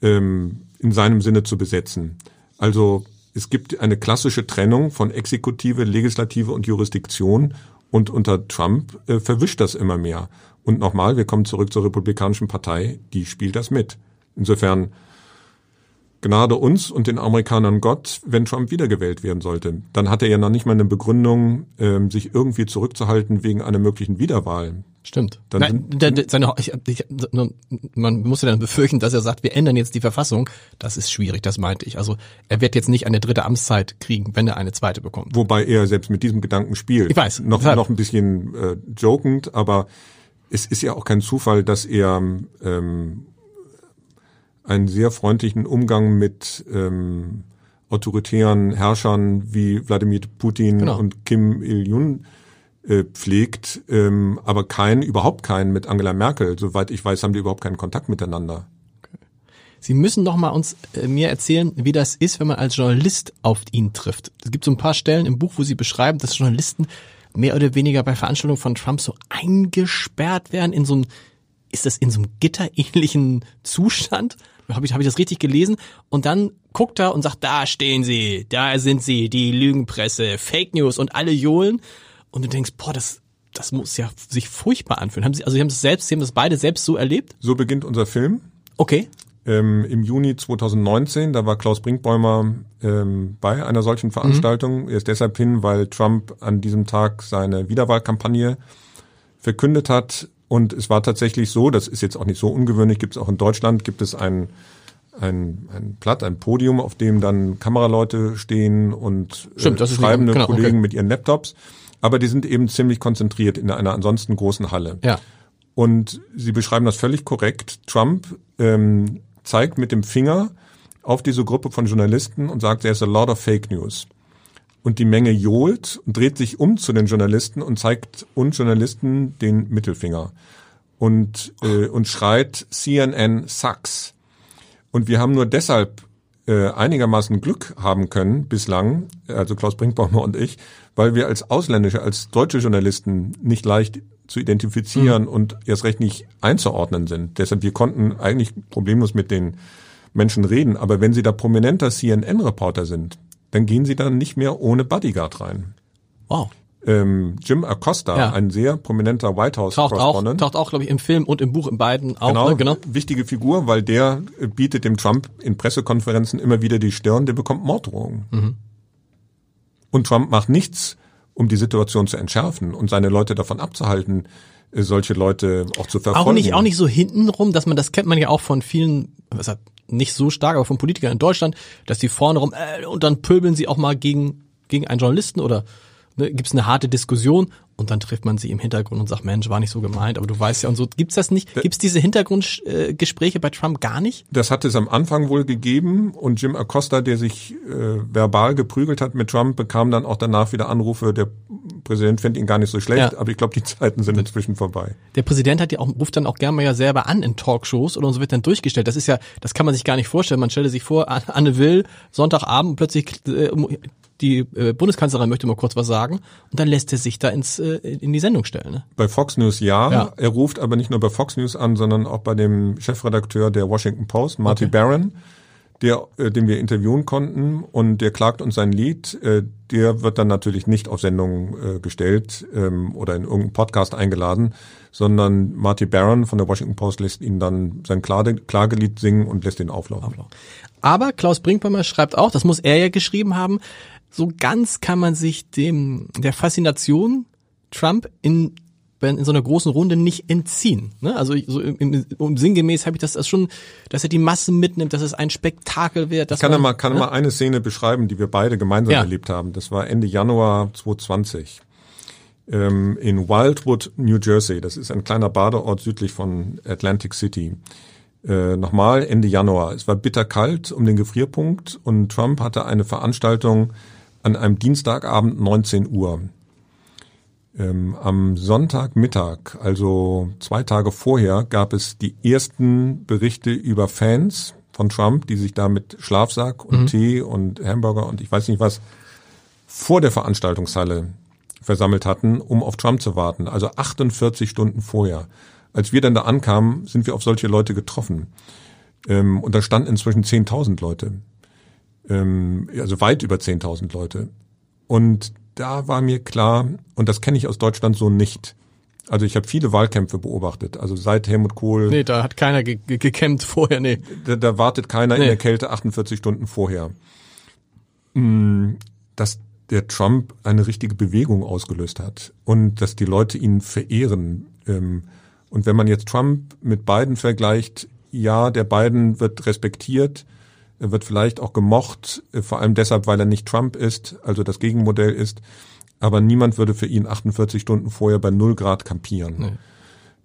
ähm, in seinem Sinne zu besetzen. Also es gibt eine klassische Trennung von Exekutive, Legislative und Jurisdiktion und unter Trump äh, verwischt das immer mehr. Und nochmal, wir kommen zurück zur Republikanischen Partei, die spielt das mit. Insofern Gnade uns und den Amerikanern Gott, wenn Trump wiedergewählt werden sollte. Dann hat er ja noch nicht mal eine Begründung, ähm, sich irgendwie zurückzuhalten wegen einer möglichen Wiederwahl. Stimmt. Dann Nein, der, der, seine, ich, ich, man muss ja dann befürchten, dass er sagt, wir ändern jetzt die Verfassung. Das ist schwierig, das meinte ich. Also er wird jetzt nicht eine dritte Amtszeit kriegen, wenn er eine zweite bekommt. Wobei er selbst mit diesem Gedanken spielt. Ich weiß. Noch, noch ein bisschen äh, jokend, aber es ist ja auch kein Zufall, dass er ähm, einen sehr freundlichen Umgang mit ähm, autoritären Herrschern wie Wladimir Putin genau. und Kim Il-jung äh, pflegt, ähm, aber keinen, überhaupt keinen mit Angela Merkel. Soweit ich weiß, haben die überhaupt keinen Kontakt miteinander. Sie müssen noch mal uns äh, mir erzählen, wie das ist, wenn man als Journalist auf ihn trifft. Es gibt so ein paar Stellen im Buch, wo Sie beschreiben, dass Journalisten mehr oder weniger bei Veranstaltungen von Trump so eingesperrt werden in so einem, ist das in so einem gitterähnlichen Zustand? Habe ich, hab ich das richtig gelesen? Und dann guckt er und sagt, da stehen sie, da sind sie, die Lügenpresse, Fake News und alle johlen und du denkst, boah, das, das muss ja sich furchtbar anfühlen. Haben Sie, also Sie haben das selbst, Sie haben das beide selbst so erlebt? So beginnt unser Film. Okay. Ähm, Im Juni 2019, da war Klaus Brinkbäumer ähm, bei einer solchen Veranstaltung. Mhm. Er ist deshalb hin, weil Trump an diesem Tag seine Wiederwahlkampagne verkündet hat. Und es war tatsächlich so, das ist jetzt auch nicht so ungewöhnlich, gibt es auch in Deutschland, gibt es ein, ein, ein Blatt, ein Podium, auf dem dann Kameraleute stehen und Stimmt, äh, schreibende genau, Kollegen okay. mit ihren Laptops. Aber die sind eben ziemlich konzentriert in einer ansonsten großen Halle. Ja. Und Sie beschreiben das völlig korrekt. Trump ähm, zeigt mit dem Finger auf diese Gruppe von Journalisten und sagt, there's a lot of fake news. Und die Menge johlt und dreht sich um zu den Journalisten und zeigt uns Journalisten den Mittelfinger und, äh, und schreit CNN sucks. Und wir haben nur deshalb äh, einigermaßen Glück haben können bislang, also Klaus Brinkbaumer und ich, weil wir als ausländische, als deutsche Journalisten nicht leicht zu identifizieren mhm. und erst recht nicht einzuordnen sind. Deshalb, wir konnten eigentlich problemlos mit den Menschen reden. Aber wenn sie da prominenter CNN-Reporter sind, dann gehen sie dann nicht mehr ohne Bodyguard rein. Wow. Ähm, Jim Acosta, ja. ein sehr prominenter White House taucht auch, taucht auch, glaube ich, im Film und im Buch in beiden auch. Genau, ne? genau, wichtige Figur, weil der bietet dem Trump in Pressekonferenzen immer wieder die Stirn, der bekommt Morddrohungen. Mhm. Und Trump macht nichts, um die Situation zu entschärfen und seine Leute davon abzuhalten, äh, solche Leute auch zu verfolgen. Auch nicht, auch nicht so hintenrum, dass man, das kennt man ja auch von vielen, was hat, nicht so stark, aber von Politikern in Deutschland, dass die vorne rum, äh, und dann pöbeln sie auch mal gegen, gegen einen Journalisten oder ne, gibt es eine harte Diskussion und dann trifft man sie im Hintergrund und sagt, Mensch, war nicht so gemeint, aber du weißt ja und so. Gibt's das nicht? Äh, Gibt's diese Hintergrundgespräche bei Trump gar nicht? Das hat es am Anfang wohl gegeben und Jim Acosta, der sich äh, verbal geprügelt hat mit Trump, bekam dann auch danach wieder Anrufe, der Präsident findet ihn gar nicht so schlecht, ja. aber ich glaube, die Zeiten sind inzwischen vorbei. Der Präsident hat ja auch, ruft dann auch gerne mal ja selber an in Talkshows oder so wird dann durchgestellt. Das ist ja, das kann man sich gar nicht vorstellen. Man stelle sich vor, Anne Will, Sonntagabend plötzlich äh, die äh, Bundeskanzlerin möchte mal kurz was sagen und dann lässt er sich da ins äh, in die Sendung stellen. Ne? Bei Fox News ja. ja. Er ruft aber nicht nur bei Fox News an, sondern auch bei dem Chefredakteur der Washington Post, Marty okay. Barron, der, äh, den wir interviewen konnten und der klagt uns sein Lied. Äh, der wird dann natürlich nicht auf Sendung äh, gestellt ähm, oder in irgendeinen Podcast eingeladen, sondern Marty Barron von der Washington Post lässt ihn dann sein Klage, Klagelied singen und lässt ihn auflaufen. Aber Klaus Brinkbäumer schreibt auch, das muss er ja geschrieben haben, so ganz kann man sich dem der Faszination Trump in in so einer großen Runde nicht entziehen. Ne? Also so im, im, im sinngemäß habe ich das, das schon, dass er die Massen mitnimmt, dass es ein Spektakel wird. ich kann man, mal, kann ne? mal eine Szene beschreiben, die wir beide gemeinsam ja. erlebt haben. Das war Ende Januar 2020 ähm, in Wildwood, New Jersey. Das ist ein kleiner Badeort südlich von Atlantic City. Äh, nochmal Ende Januar. Es war bitterkalt um den Gefrierpunkt und Trump hatte eine Veranstaltung an einem Dienstagabend 19 Uhr. Ähm, am Sonntagmittag, also zwei Tage vorher, gab es die ersten Berichte über Fans von Trump, die sich da mit Schlafsack und mhm. Tee und Hamburger und ich weiß nicht was vor der Veranstaltungshalle versammelt hatten, um auf Trump zu warten. Also 48 Stunden vorher. Als wir dann da ankamen, sind wir auf solche Leute getroffen. Ähm, und da standen inzwischen 10.000 Leute ähm, also weit über 10.000 Leute. Und da war mir klar, und das kenne ich aus Deutschland so nicht. Also ich habe viele Wahlkämpfe beobachtet. Also seit Helmut Kohl. Nee, da hat keiner ge ge gekämpft vorher, nee. Da, da wartet keiner nee. in der Kälte 48 Stunden vorher. Mm, dass der Trump eine richtige Bewegung ausgelöst hat und dass die Leute ihn verehren. Ähm, und wenn man jetzt Trump mit Biden vergleicht, ja, der Biden wird respektiert, er wird vielleicht auch gemocht, äh, vor allem deshalb, weil er nicht Trump ist, also das Gegenmodell ist. Aber niemand würde für ihn 48 Stunden vorher bei null Grad kampieren. Nee.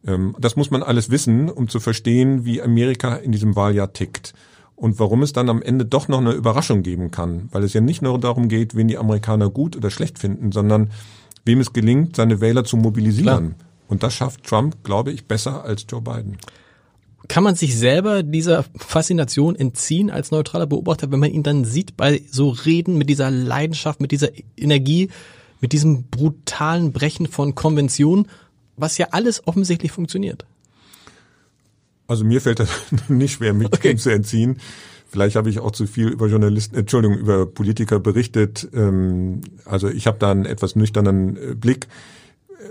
Ähm, das muss man alles wissen, um zu verstehen, wie Amerika in diesem Wahljahr tickt. Und warum es dann am Ende doch noch eine Überraschung geben kann. Weil es ja nicht nur darum geht, wen die Amerikaner gut oder schlecht finden, sondern wem es gelingt, seine Wähler zu mobilisieren. Klar. Und das schafft Trump, glaube ich, besser als Joe Biden kann man sich selber dieser Faszination entziehen als neutraler Beobachter, wenn man ihn dann sieht bei so Reden mit dieser Leidenschaft, mit dieser Energie, mit diesem brutalen Brechen von Konventionen, was ja alles offensichtlich funktioniert? Also mir fällt das nicht schwer, mich okay. zu entziehen. Vielleicht habe ich auch zu viel über Journalisten, Entschuldigung, über Politiker berichtet. Ähm, also ich habe da einen etwas nüchternen äh, Blick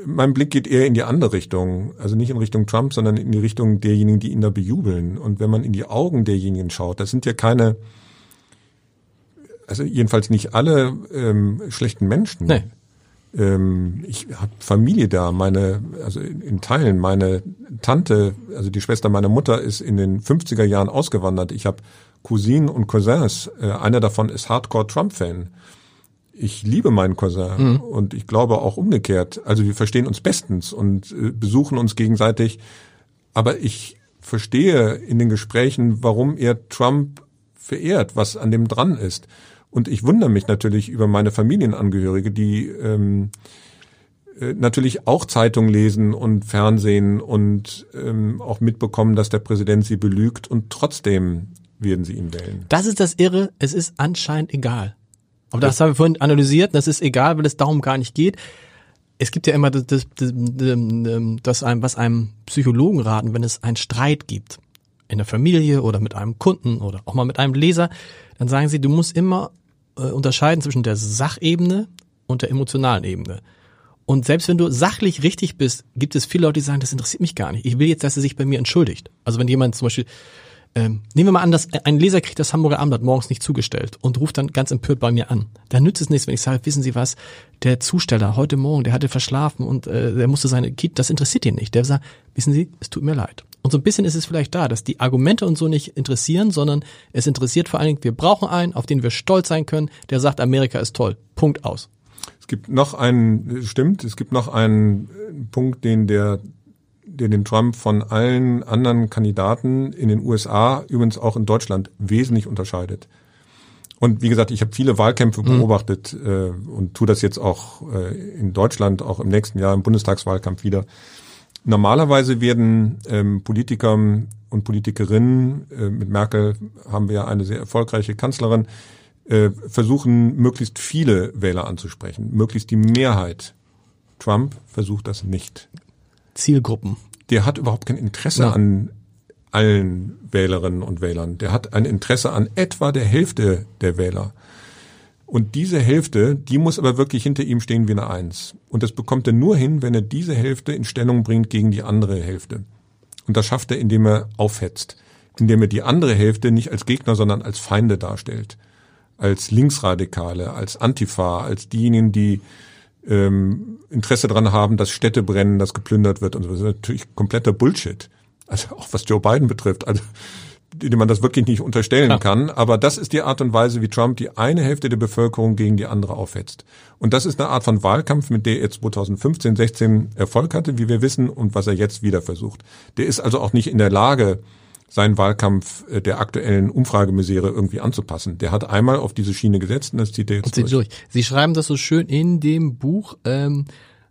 mein Blick geht eher in die andere Richtung. Also nicht in Richtung Trump, sondern in die Richtung derjenigen, die ihn da bejubeln. Und wenn man in die Augen derjenigen schaut, das sind ja keine, also jedenfalls nicht alle ähm, schlechten Menschen. Nee. Ähm, ich habe Familie da, meine, also in Teilen, meine Tante, also die Schwester meiner Mutter ist in den 50er Jahren ausgewandert. Ich habe Cousinen und Cousins, äh, einer davon ist Hardcore-Trump-Fan. Ich liebe meinen Cousin mhm. und ich glaube auch umgekehrt. Also wir verstehen uns bestens und äh, besuchen uns gegenseitig. Aber ich verstehe in den Gesprächen, warum er Trump verehrt, was an dem dran ist. Und ich wundere mich natürlich über meine Familienangehörige, die ähm, äh, natürlich auch Zeitung lesen und Fernsehen und ähm, auch mitbekommen, dass der Präsident sie belügt und trotzdem werden sie ihn wählen. Das ist das Irre, es ist anscheinend egal. Aber das haben wir vorhin analysiert, das ist egal, weil es darum gar nicht geht. Es gibt ja immer das, das, das, das einem, was einem Psychologen raten, wenn es einen Streit gibt. In der Familie oder mit einem Kunden oder auch mal mit einem Leser, dann sagen sie, du musst immer äh, unterscheiden zwischen der Sachebene und der emotionalen Ebene. Und selbst wenn du sachlich richtig bist, gibt es viele Leute, die sagen, das interessiert mich gar nicht. Ich will jetzt, dass er sich bei mir entschuldigt. Also wenn jemand zum Beispiel ähm, nehmen wir mal an, dass ein Leser kriegt das Hamburger Abendblatt morgens nicht zugestellt und ruft dann ganz empört bei mir an. Dann nützt es nichts, wenn ich sage, wissen Sie was, der Zusteller heute Morgen, der hatte verschlafen und äh, der musste seine Kind, das interessiert ihn nicht. Der sagt, wissen Sie, es tut mir leid. Und so ein bisschen ist es vielleicht da, dass die Argumente uns so nicht interessieren, sondern es interessiert vor allen Dingen, wir brauchen einen, auf den wir stolz sein können, der sagt, Amerika ist toll. Punkt aus. Es gibt noch einen, stimmt, es gibt noch einen Punkt, den der der den Trump von allen anderen Kandidaten in den USA, übrigens auch in Deutschland, wesentlich unterscheidet. Und wie gesagt, ich habe viele Wahlkämpfe mhm. beobachtet äh, und tue das jetzt auch äh, in Deutschland, auch im nächsten Jahr im Bundestagswahlkampf wieder. Normalerweise werden ähm, Politiker und Politikerinnen, äh, mit Merkel haben wir ja eine sehr erfolgreiche Kanzlerin, äh, versuchen, möglichst viele Wähler anzusprechen, möglichst die Mehrheit. Trump versucht das nicht. Zielgruppen. Der hat überhaupt kein Interesse ja. an allen Wählerinnen und Wählern. Der hat ein Interesse an etwa der Hälfte der Wähler. Und diese Hälfte, die muss aber wirklich hinter ihm stehen wie eine Eins. Und das bekommt er nur hin, wenn er diese Hälfte in Stellung bringt gegen die andere Hälfte. Und das schafft er, indem er aufhetzt. Indem er die andere Hälfte nicht als Gegner, sondern als Feinde darstellt. Als Linksradikale, als Antifa, als diejenigen, die ähm, Interesse daran haben, dass Städte brennen, dass geplündert wird und so. Das ist natürlich kompletter Bullshit. Also auch was Joe Biden betrifft, also dem man das wirklich nicht unterstellen ja. kann. Aber das ist die Art und Weise, wie Trump die eine Hälfte der Bevölkerung gegen die andere aufhetzt. Und das ist eine Art von Wahlkampf, mit der er 2015, 16 Erfolg hatte, wie wir wissen, und was er jetzt wieder versucht. Der ist also auch nicht in der Lage, seinen Wahlkampf äh, der aktuellen Umfragemisere irgendwie anzupassen. Der hat einmal auf diese Schiene gesetzt und das zieht er jetzt durch. durch. Sie schreiben das so schön in dem Buch. Ähm,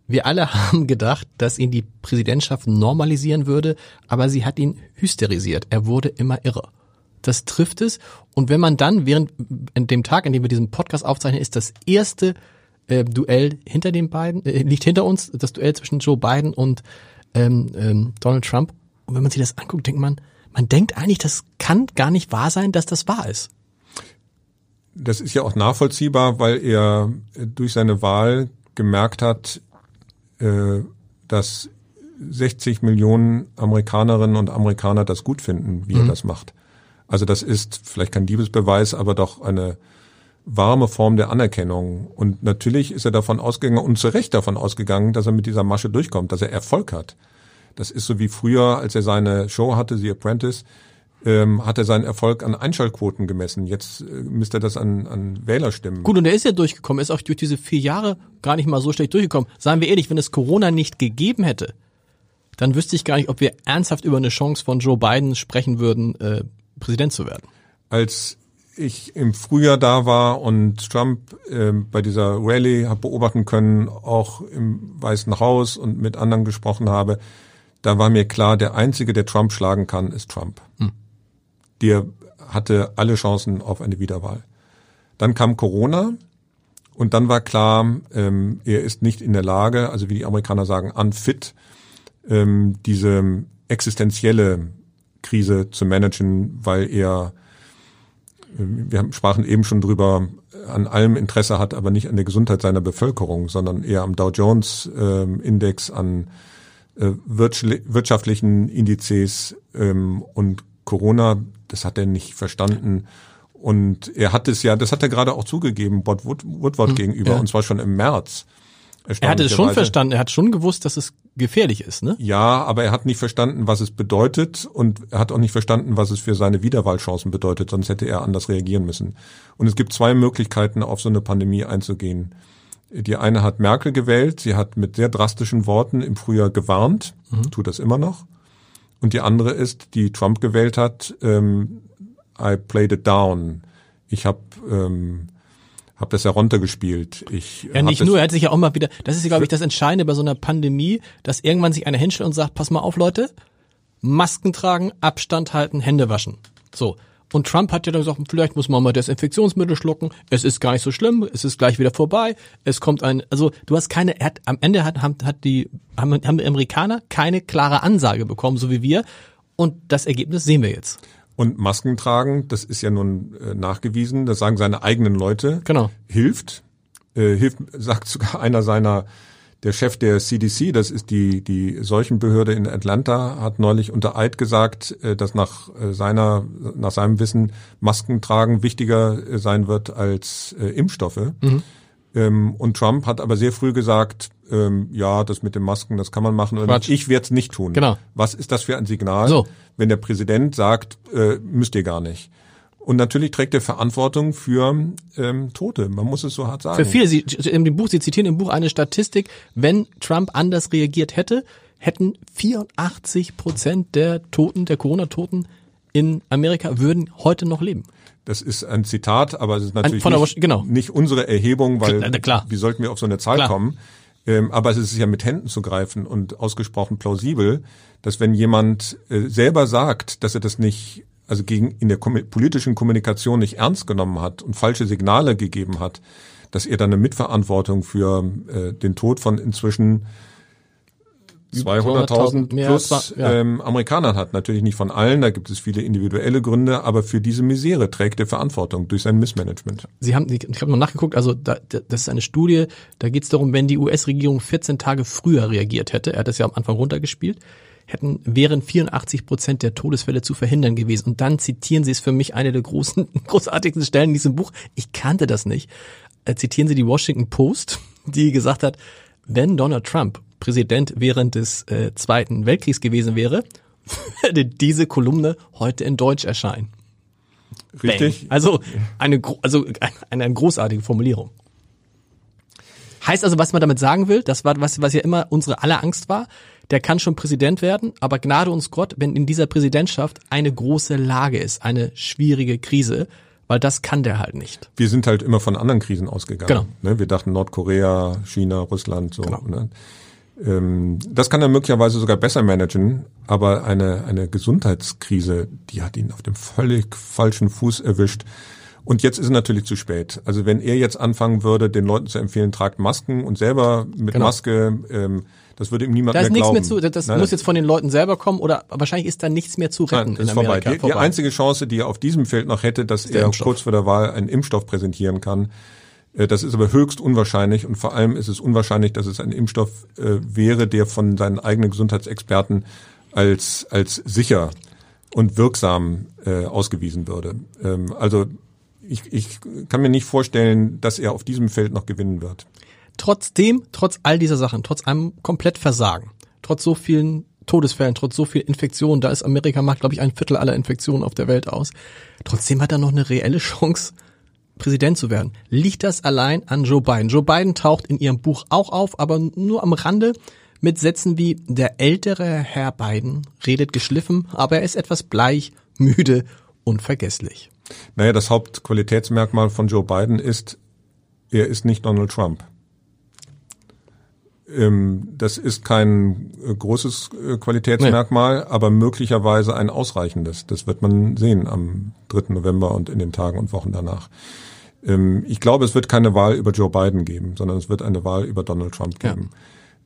wir alle haben gedacht, dass ihn die Präsidentschaft normalisieren würde, aber sie hat ihn hysterisiert. Er wurde immer irrer. Das trifft es. Und wenn man dann während dem Tag, in dem wir diesen Podcast aufzeichnen, ist das erste äh, Duell hinter den beiden, äh, liegt hinter uns, das Duell zwischen Joe Biden und ähm, ähm, Donald Trump. Und wenn man sich das anguckt, denkt man, man denkt eigentlich, das kann gar nicht wahr sein, dass das wahr ist. Das ist ja auch nachvollziehbar, weil er durch seine Wahl gemerkt hat, äh, dass 60 Millionen Amerikanerinnen und Amerikaner das gut finden, wie mhm. er das macht. Also das ist vielleicht kein Liebesbeweis, aber doch eine warme Form der Anerkennung. Und natürlich ist er davon ausgegangen und zu Recht davon ausgegangen, dass er mit dieser Masche durchkommt, dass er Erfolg hat. Das ist so wie früher, als er seine Show hatte, The Apprentice, ähm, hat er seinen Erfolg an Einschaltquoten gemessen. Jetzt äh, misst er das an, an Wählerstimmen. Gut, und er ist ja durchgekommen, er ist auch durch diese vier Jahre gar nicht mal so schlecht durchgekommen. Sagen wir ehrlich, wenn es Corona nicht gegeben hätte, dann wüsste ich gar nicht, ob wir ernsthaft über eine Chance von Joe Biden sprechen würden, äh, Präsident zu werden. Als ich im Frühjahr da war und Trump äh, bei dieser Rallye habe beobachten können, auch im Weißen Haus und mit anderen gesprochen habe, da war mir klar, der Einzige, der Trump schlagen kann, ist Trump. Hm. Der hatte alle Chancen auf eine Wiederwahl. Dann kam Corona und dann war klar, ähm, er ist nicht in der Lage, also wie die Amerikaner sagen, unfit, ähm, diese existenzielle Krise zu managen, weil er, äh, wir sprachen eben schon drüber, an allem Interesse hat, aber nicht an der Gesundheit seiner Bevölkerung, sondern eher am Dow Jones äh, Index, an wirtschaftlichen Indizes ähm, und Corona, das hat er nicht verstanden. Und er hat es ja, das hat er gerade auch zugegeben, Bob Woodward mhm, gegenüber, ja. und zwar schon im März. Er hatte es schon verstanden, er hat schon gewusst, dass es gefährlich ist, ne? Ja, aber er hat nicht verstanden, was es bedeutet und er hat auch nicht verstanden, was es für seine Wiederwahlchancen bedeutet, sonst hätte er anders reagieren müssen. Und es gibt zwei Möglichkeiten, auf so eine Pandemie einzugehen. Die eine hat Merkel gewählt, sie hat mit sehr drastischen Worten im Frühjahr gewarnt, mhm. tut das immer noch. Und die andere ist, die Trump gewählt hat, ähm, I played it down. Ich habe ähm, hab das heruntergespielt. Ich ja, nicht nur, er hat sich ja auch mal wieder, das ist, glaube ich, das Entscheidende bei so einer Pandemie, dass irgendwann sich einer hinstellt und sagt, pass mal auf, Leute, Masken tragen, Abstand halten, Hände waschen. So. Und Trump hat ja dann gesagt, vielleicht muss man mal Desinfektionsmittel schlucken. Es ist gar nicht so schlimm. Es ist gleich wieder vorbei. Es kommt ein, also du hast keine, er hat, am Ende hat, hat die, haben, haben die Amerikaner keine klare Ansage bekommen, so wie wir. Und das Ergebnis sehen wir jetzt. Und Masken tragen, das ist ja nun äh, nachgewiesen, das sagen seine eigenen Leute. Genau. Hilft. Äh, hilft, sagt sogar einer seiner, der Chef der CDC, das ist die, die Seuchenbehörde in Atlanta, hat neulich unter Eid gesagt, äh, dass nach äh, seiner, nach seinem Wissen Masken tragen wichtiger äh, sein wird als Impfstoffe. Mhm. Ähm, und Trump hat aber sehr früh gesagt, ähm, ja, das mit den Masken, das kann man machen. Und ich werde es nicht tun. Genau. Was ist das für ein Signal, so. wenn der Präsident sagt, äh, müsst ihr gar nicht? Und natürlich trägt er Verantwortung für ähm, Tote. Man muss es so hart sagen. Für viele. Sie, dem Buch, Sie zitieren im Buch eine Statistik, wenn Trump anders reagiert hätte, hätten 84 Prozent der Toten, der Corona-Toten in Amerika würden heute noch leben. Das ist ein Zitat, aber es ist natürlich nicht, genau. nicht, unsere Erhebung, weil klar. wie sollten wir auf so eine Zahl klar. kommen? Ähm, aber es ist ja mit Händen zu greifen und ausgesprochen plausibel, dass wenn jemand äh, selber sagt, dass er das nicht, also gegen in der politischen Kommunikation nicht ernst genommen hat und falsche Signale gegeben hat, dass er dann eine Mitverantwortung für äh, den Tod von inzwischen 200.000 plus ja. ähm, Amerikanern hat. Natürlich nicht von allen, da gibt es viele individuelle Gründe, aber für diese Misere trägt er Verantwortung durch sein Missmanagement. Sie haben, ich habe mal nachgeguckt, also da, das ist eine Studie, da geht es darum, wenn die US-Regierung 14 Tage früher reagiert hätte, er hat das ja am Anfang runtergespielt, hätten, wären 84 Prozent der Todesfälle zu verhindern gewesen. Und dann zitieren Sie es für mich eine der großen, großartigsten Stellen in diesem Buch. Ich kannte das nicht. Äh, zitieren Sie die Washington Post, die gesagt hat, wenn Donald Trump Präsident während des äh, Zweiten Weltkriegs gewesen wäre, würde diese Kolumne heute in Deutsch erscheinen. Richtig. Bang. Also eine, also eine, eine großartige Formulierung. Heißt also, was man damit sagen will, das war, was, was ja immer unsere aller Angst war, der kann schon Präsident werden, aber gnade uns Gott, wenn in dieser Präsidentschaft eine große Lage ist, eine schwierige Krise, weil das kann der halt nicht. Wir sind halt immer von anderen Krisen ausgegangen. Genau. Ne? Wir dachten Nordkorea, China, Russland, so. Genau. Ne? Ähm, das kann er möglicherweise sogar besser managen, aber eine, eine Gesundheitskrise, die hat ihn auf dem völlig falschen Fuß erwischt. Und jetzt ist es natürlich zu spät. Also wenn er jetzt anfangen würde, den Leuten zu empfehlen, tragt Masken und selber mit genau. Maske, ähm, das würde ihm niemand da mehr ist glauben. Nichts mehr zu, das Nein. muss jetzt von den Leuten selber kommen oder wahrscheinlich ist da nichts mehr zu retten Nein, ist in Amerika. Vorbei. Die, vorbei. die einzige Chance, die er auf diesem Feld noch hätte, dass er kurz vor der Wahl einen Impfstoff präsentieren kann, äh, das ist aber höchst unwahrscheinlich und vor allem ist es unwahrscheinlich, dass es ein Impfstoff äh, wäre, der von seinen eigenen Gesundheitsexperten als, als sicher und wirksam äh, ausgewiesen würde. Ähm, also ich, ich kann mir nicht vorstellen, dass er auf diesem Feld noch gewinnen wird. Trotzdem, trotz all dieser Sachen, trotz einem Komplettversagen, trotz so vielen Todesfällen, trotz so viel Infektionen, da ist Amerika macht, glaube ich, ein Viertel aller Infektionen auf der Welt aus. Trotzdem hat er noch eine reelle Chance, Präsident zu werden. Liegt das allein an Joe Biden? Joe Biden taucht in ihrem Buch auch auf, aber nur am Rande mit Sätzen wie der ältere Herr Biden redet geschliffen, aber er ist etwas bleich, müde und vergesslich. Naja, das Hauptqualitätsmerkmal von Joe Biden ist, er ist nicht Donald Trump. Ähm, das ist kein äh, großes äh, Qualitätsmerkmal, nee. aber möglicherweise ein ausreichendes. Das wird man sehen am 3. November und in den Tagen und Wochen danach. Ähm, ich glaube, es wird keine Wahl über Joe Biden geben, sondern es wird eine Wahl über Donald Trump geben.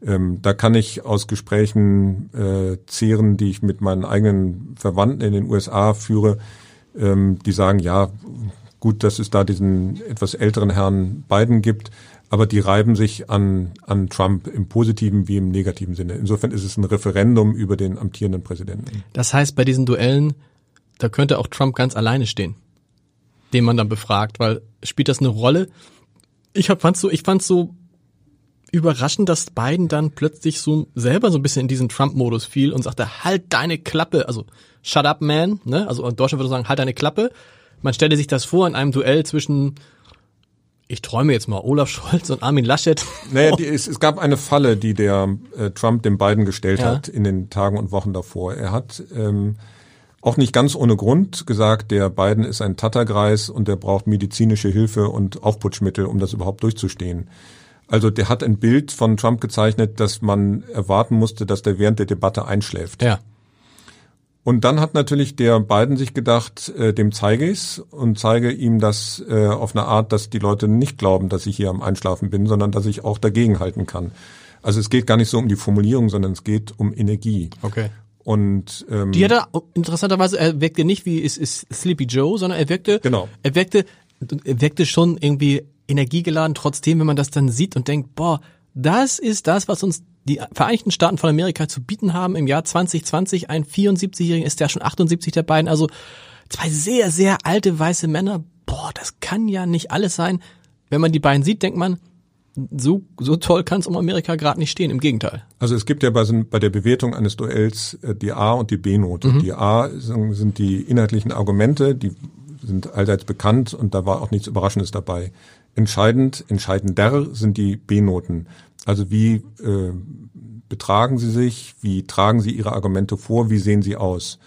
Ja. Ähm, da kann ich aus Gesprächen äh, zehren, die ich mit meinen eigenen Verwandten in den USA führe, die sagen, ja, gut, dass es da diesen etwas älteren Herrn Biden gibt, aber die reiben sich an, an Trump im positiven wie im negativen Sinne. Insofern ist es ein Referendum über den amtierenden Präsidenten. Das heißt, bei diesen Duellen, da könnte auch Trump ganz alleine stehen, den man dann befragt, weil spielt das eine Rolle? Ich hab, fand's so, ich fand's so überraschend, dass Biden dann plötzlich so selber so ein bisschen in diesen Trump-Modus fiel und sagte, halt deine Klappe, also shut up, man, ne? Also in Deutschland würde sagen, halt deine Klappe. Man stelle sich das vor in einem Duell zwischen ich träume jetzt mal Olaf Scholz und Armin Laschet. Naja, die, es, es gab eine Falle, die der äh, Trump dem Biden gestellt ja. hat in den Tagen und Wochen davor. Er hat ähm, auch nicht ganz ohne Grund gesagt, der Biden ist ein Tattergreis und der braucht medizinische Hilfe und Aufputschmittel, um das überhaupt durchzustehen. Also der hat ein Bild von Trump gezeichnet, dass man erwarten musste, dass der während der Debatte einschläft. Ja. Und dann hat natürlich der Biden sich gedacht, äh, dem zeige ich's und zeige ihm das äh, auf eine Art, dass die Leute nicht glauben, dass ich hier am Einschlafen bin, sondern dass ich auch dagegen halten kann. Also es geht gar nicht so um die Formulierung, sondern es geht um Energie. Okay. Und ähm, die hat er interessanterweise, er wirkte nicht wie ist, ist Sleepy Joe, sondern er wirkte, genau. er wirkte, er wirkte schon irgendwie energiegeladen. Trotzdem, wenn man das dann sieht und denkt, boah, das ist das, was uns die Vereinigten Staaten von Amerika zu bieten haben im Jahr 2020. Ein 74-Jähriger ist ja schon 78 der beiden. Also zwei sehr, sehr alte weiße Männer. Boah, das kann ja nicht alles sein. Wenn man die beiden sieht, denkt man, so, so toll kann es um Amerika gerade nicht stehen, im Gegenteil. Also es gibt ja bei, bei der Bewertung eines Duells äh, die A- und die B-Note. Mhm. Die A sind die inhaltlichen Argumente, die sind allseits bekannt und da war auch nichts Überraschendes dabei. Entscheidend, entscheidender sind die B-Noten. Also wie äh, betragen Sie sich, wie tragen Sie Ihre Argumente vor, wie sehen Sie aus?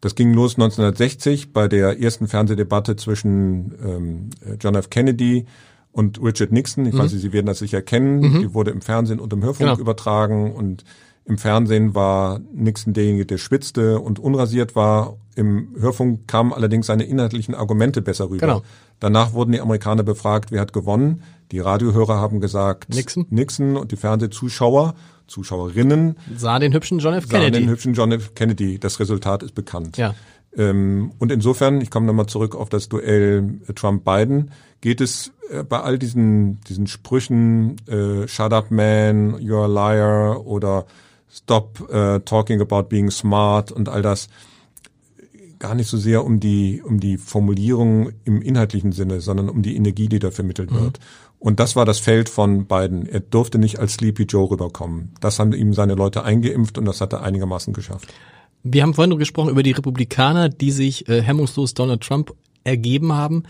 Das ging los 1960 bei der ersten Fernsehdebatte zwischen ähm, John F. Kennedy und Richard Nixon. Ich mhm. weiß nicht, Sie werden das sicher kennen. Mhm. Die wurde im Fernsehen und im Hörfunk genau. übertragen und im Fernsehen war Nixon derjenige, der schwitzte und unrasiert war. Im Hörfunk kamen allerdings seine inhaltlichen Argumente besser rüber. Genau. Danach wurden die Amerikaner befragt, wer hat gewonnen. Die Radiohörer haben gesagt Nixon, Nixon und die Fernsehzuschauer, Zuschauerinnen sah den hübschen John F. Kennedy. Sah den hübschen John F. Kennedy. Das Resultat ist bekannt. Ja. Ähm, und insofern, ich komme nochmal zurück auf das Duell Trump-Biden, geht es äh, bei all diesen, diesen Sprüchen, äh, Shut up man, you're a liar oder Stop uh, talking about being smart und all das gar nicht so sehr um die um die Formulierung im inhaltlichen Sinne, sondern um die Energie, die da vermittelt mhm. wird. Und das war das Feld von beiden. Er durfte nicht als Sleepy Joe rüberkommen. Das haben ihm seine Leute eingeimpft und das hat er einigermaßen geschafft. Wir haben vorhin gesprochen über die Republikaner, die sich äh, hemmungslos Donald Trump ergeben haben.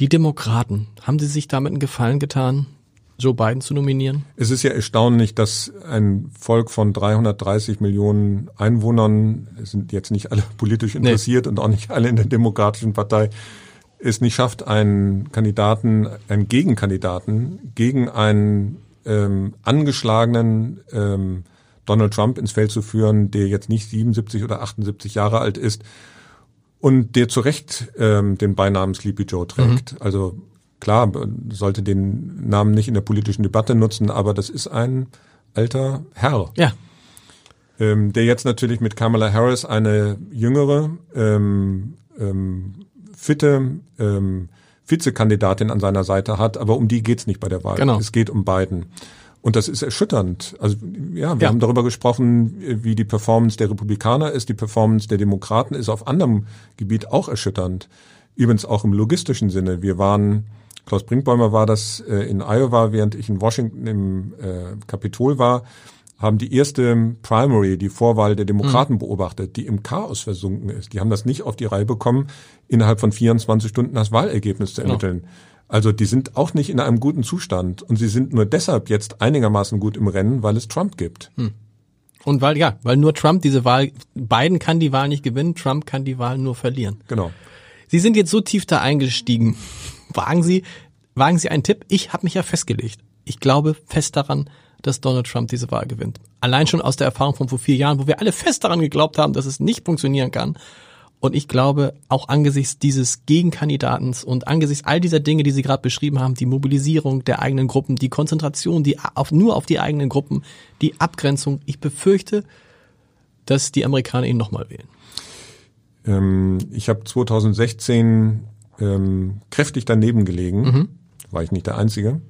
Die Demokraten, haben sie sich damit einen Gefallen getan? Joe Biden zu nominieren? Es ist ja erstaunlich, dass ein Volk von 330 Millionen Einwohnern, sind jetzt nicht alle politisch interessiert nee. und auch nicht alle in der Demokratischen Partei, es nicht schafft, einen Kandidaten, einen Gegenkandidaten gegen einen ähm, angeschlagenen ähm, Donald Trump ins Feld zu führen, der jetzt nicht 77 oder 78 Jahre alt ist und der zu Recht ähm, den Beinamen Sleepy Joe trägt. Mhm. Also klar, sollte den Namen nicht in der politischen Debatte nutzen, aber das ist ein alter Herr. Ja. Ähm, der jetzt natürlich mit Kamala Harris eine jüngere, ähm, ähm, fitte ähm, Vizekandidatin an seiner Seite hat, aber um die geht's nicht bei der Wahl. Genau. Es geht um Biden. Und das ist erschütternd. Also ja, wir ja. haben darüber gesprochen, wie die Performance der Republikaner ist, die Performance der Demokraten ist auf anderem Gebiet auch erschütternd. Übrigens auch im logistischen Sinne. Wir waren Klaus Brinkbäumer war das äh, in Iowa, während ich in Washington im äh, Kapitol war, haben die erste Primary, die Vorwahl der Demokraten mhm. beobachtet, die im Chaos versunken ist. Die haben das nicht auf die Reihe bekommen, innerhalb von 24 Stunden das Wahlergebnis zu ermitteln. Genau. Also die sind auch nicht in einem guten Zustand und sie sind nur deshalb jetzt einigermaßen gut im Rennen, weil es Trump gibt. Hm. Und weil ja, weil nur Trump diese Wahl, Biden kann die Wahl nicht gewinnen, Trump kann die Wahl nur verlieren. Genau. Sie sind jetzt so tief da eingestiegen. Wagen Sie, wagen Sie einen Tipp? Ich habe mich ja festgelegt. Ich glaube fest daran, dass Donald Trump diese Wahl gewinnt. Allein schon aus der Erfahrung von vor vier Jahren, wo wir alle fest daran geglaubt haben, dass es nicht funktionieren kann. Und ich glaube, auch angesichts dieses Gegenkandidatens und angesichts all dieser Dinge, die Sie gerade beschrieben haben, die Mobilisierung der eigenen Gruppen, die Konzentration, die auf, nur auf die eigenen Gruppen, die Abgrenzung, ich befürchte, dass die Amerikaner ihn nochmal wählen. Ähm, ich habe 2016 ähm, kräftig daneben gelegen, mhm. war ich nicht der Einzige,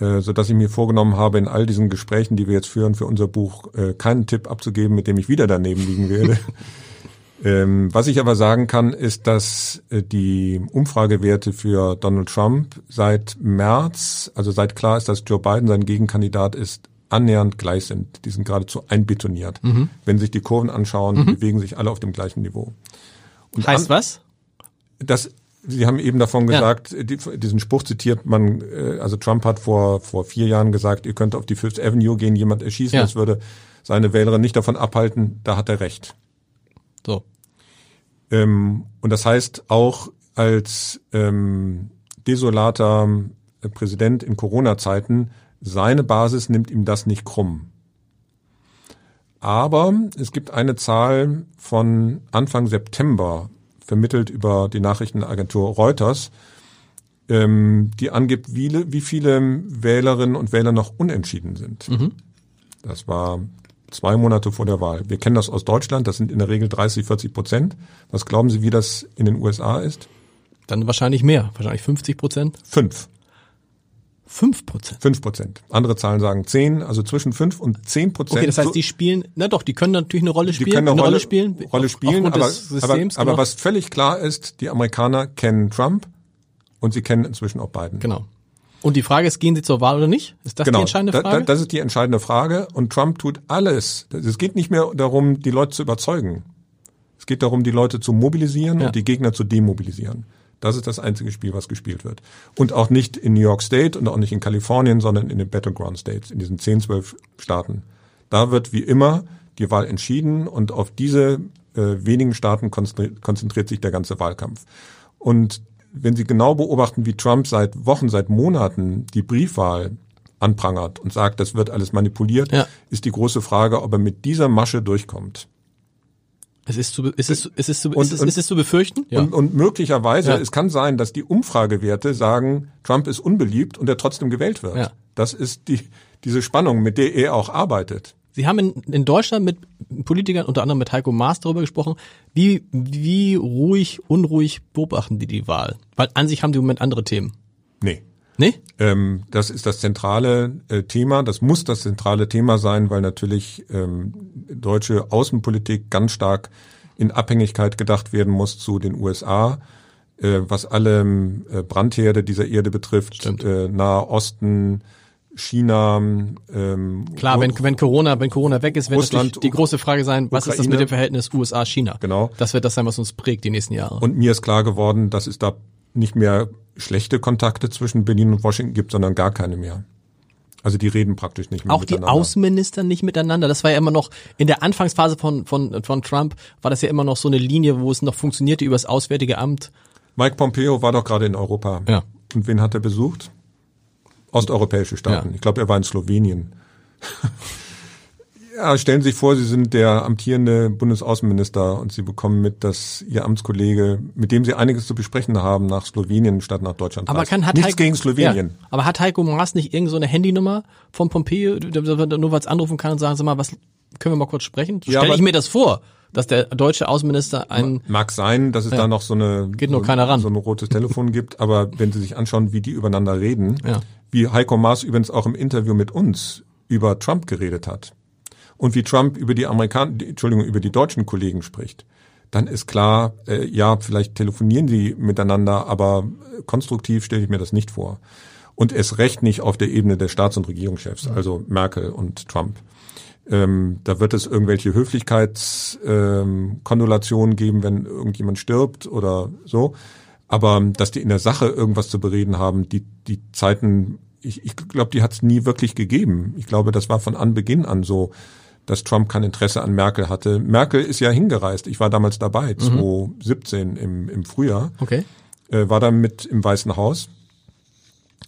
äh, so dass ich mir vorgenommen habe, in all diesen Gesprächen, die wir jetzt führen für unser Buch, äh, keinen Tipp abzugeben, mit dem ich wieder daneben liegen werde. Ähm, was ich aber sagen kann, ist, dass äh, die Umfragewerte für Donald Trump seit März, also seit klar ist, dass Joe Biden sein Gegenkandidat ist, annähernd gleich sind. Die sind geradezu einbetoniert. Mhm. Wenn sich die Kurven anschauen, mhm. bewegen sich alle auf dem gleichen Niveau. Und heißt was? Das Sie haben eben davon gesagt, ja. die, diesen Spruch zitiert man, äh, also Trump hat vor, vor vier Jahren gesagt, ihr könnt auf die Fifth Avenue gehen, jemand erschießen, ja. das würde seine Wählerin nicht davon abhalten, da hat er recht. So. Ähm, und das heißt, auch als ähm, desolater äh, Präsident in Corona-Zeiten, seine Basis nimmt ihm das nicht krumm. Aber es gibt eine Zahl von Anfang September, vermittelt über die Nachrichtenagentur Reuters, ähm, die angibt, wie, wie viele Wählerinnen und Wähler noch unentschieden sind. Mhm. Das war zwei Monate vor der Wahl. Wir kennen das aus Deutschland, das sind in der Regel 30, 40 Prozent. Was glauben Sie, wie das in den USA ist? Dann wahrscheinlich mehr, wahrscheinlich 50 Prozent. Fünf. Fünf Prozent. Fünf Prozent. Andere Zahlen sagen zehn, also zwischen fünf und zehn Prozent. Okay, das heißt, die spielen, na doch, die können natürlich eine Rolle spielen. Die können eine, eine Rolle, Rolle, spielen. Rolle spielen, aber, Systems, aber, aber was völlig klar ist, die Amerikaner kennen Trump und sie kennen inzwischen auch Biden. Genau. Und die Frage ist, gehen sie zur Wahl oder nicht? Ist das genau, die entscheidende Frage? Da, da, das ist die entscheidende Frage. Und Trump tut alles. Es geht nicht mehr darum, die Leute zu überzeugen. Es geht darum, die Leute zu mobilisieren ja. und die Gegner zu demobilisieren. Das ist das einzige Spiel, was gespielt wird. Und auch nicht in New York State und auch nicht in Kalifornien, sondern in den Battleground States, in diesen 10, 12 Staaten. Da wird wie immer die Wahl entschieden und auf diese äh, wenigen Staaten konzentriert, konzentriert sich der ganze Wahlkampf. Und wenn Sie genau beobachten, wie Trump seit Wochen, seit Monaten die Briefwahl anprangert und sagt, das wird alles manipuliert, ja. ist die große Frage, ob er mit dieser Masche durchkommt. Es ist zu, ist es, ist es, zu, und, ist, es, ist es zu befürchten? Ja. Und, und möglicherweise, ja. es kann sein, dass die Umfragewerte sagen, Trump ist unbeliebt und er trotzdem gewählt wird. Ja. Das ist die, diese Spannung, mit der er auch arbeitet. Sie haben in, in Deutschland mit Politikern, unter anderem mit Heiko Maas darüber gesprochen, wie, wie ruhig, unruhig beobachten die die Wahl? Weil an sich haben die im Moment andere Themen. Nee. Nee? Ähm, das ist das zentrale äh, Thema. Das muss das zentrale Thema sein, weil natürlich ähm, deutsche Außenpolitik ganz stark in Abhängigkeit gedacht werden muss zu den USA, äh, was alle äh, Brandherde dieser Erde betrifft. Äh, Nahe Osten, China. Ähm, Klar, wenn, wenn Corona, wenn Corona weg ist, wird Russland, die große Frage sein, was Ukraine. ist das mit dem Verhältnis USA-China? Genau. Das wird das sein, was uns prägt die nächsten Jahre. Und mir ist klar geworden, dass es da nicht mehr schlechte Kontakte zwischen Berlin und Washington gibt, sondern gar keine mehr. Also die reden praktisch nicht mehr Auch miteinander. Auch die Außenminister nicht miteinander. Das war ja immer noch in der Anfangsphase von, von, von Trump war das ja immer noch so eine Linie, wo es noch funktionierte über das Auswärtige Amt. Mike Pompeo war doch gerade in Europa. Ja. Und wen hat er besucht? Osteuropäische Staaten. Ja. Ich glaube, er war in Slowenien. Ja, stellen Sie sich vor, Sie sind der amtierende Bundesaußenminister und Sie bekommen mit, dass Ihr Amtskollege, mit dem Sie einiges zu besprechen haben, nach Slowenien statt nach Deutschland Aber reist. kann, hat Nichts Heiko, gegen Slowenien. Ja, aber hat Heiko Maas nicht irgend so eine Handynummer von Pompeo, nur weil es anrufen kann und sagen, sag mal, was können wir mal kurz sprechen? Ja, Stelle ich mir das vor dass der deutsche Außenminister ein mag sein, dass es ja, da noch so eine geht nur keiner ran. so ein rotes Telefon gibt, aber wenn Sie sich anschauen, wie die übereinander reden, ja. wie Heiko Maas übrigens auch im Interview mit uns über Trump geredet hat und wie Trump über die Amerikaner, Entschuldigung, über die deutschen Kollegen spricht, dann ist klar, äh, ja, vielleicht telefonieren die miteinander, aber konstruktiv stelle ich mir das nicht vor. Und es recht nicht auf der Ebene der Staats- und Regierungschefs, also Merkel und Trump. Ähm, da wird es irgendwelche Höflichkeitskonnollationen ähm, geben, wenn irgendjemand stirbt oder so. Aber dass die in der Sache irgendwas zu bereden haben, die, die Zeiten, ich, ich glaube, die hat es nie wirklich gegeben. Ich glaube, das war von Anbeginn an so, dass Trump kein Interesse an Merkel hatte. Merkel ist ja hingereist. Ich war damals dabei, mhm. 2017 im, im Frühjahr. Okay. Äh, war dann mit im Weißen Haus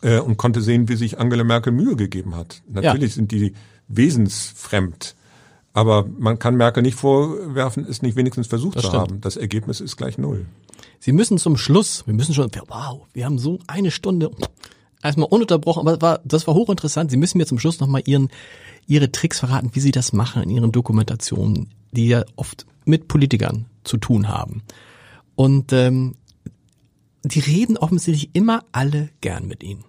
äh, und konnte sehen, wie sich Angela Merkel Mühe gegeben hat. Natürlich ja. sind die wesensfremd. Aber man kann Merkel nicht vorwerfen, es nicht wenigstens versucht das zu haben. Das Ergebnis ist gleich null. Sie müssen zum Schluss, wir müssen schon, wow, wir haben so eine Stunde erstmal ununterbrochen, aber das war, das war hochinteressant. Sie müssen mir zum Schluss nochmal Ihren, Ihre Tricks verraten, wie Sie das machen in Ihren Dokumentationen, die ja oft mit Politikern zu tun haben. Und ähm, die reden offensichtlich immer alle gern mit Ihnen.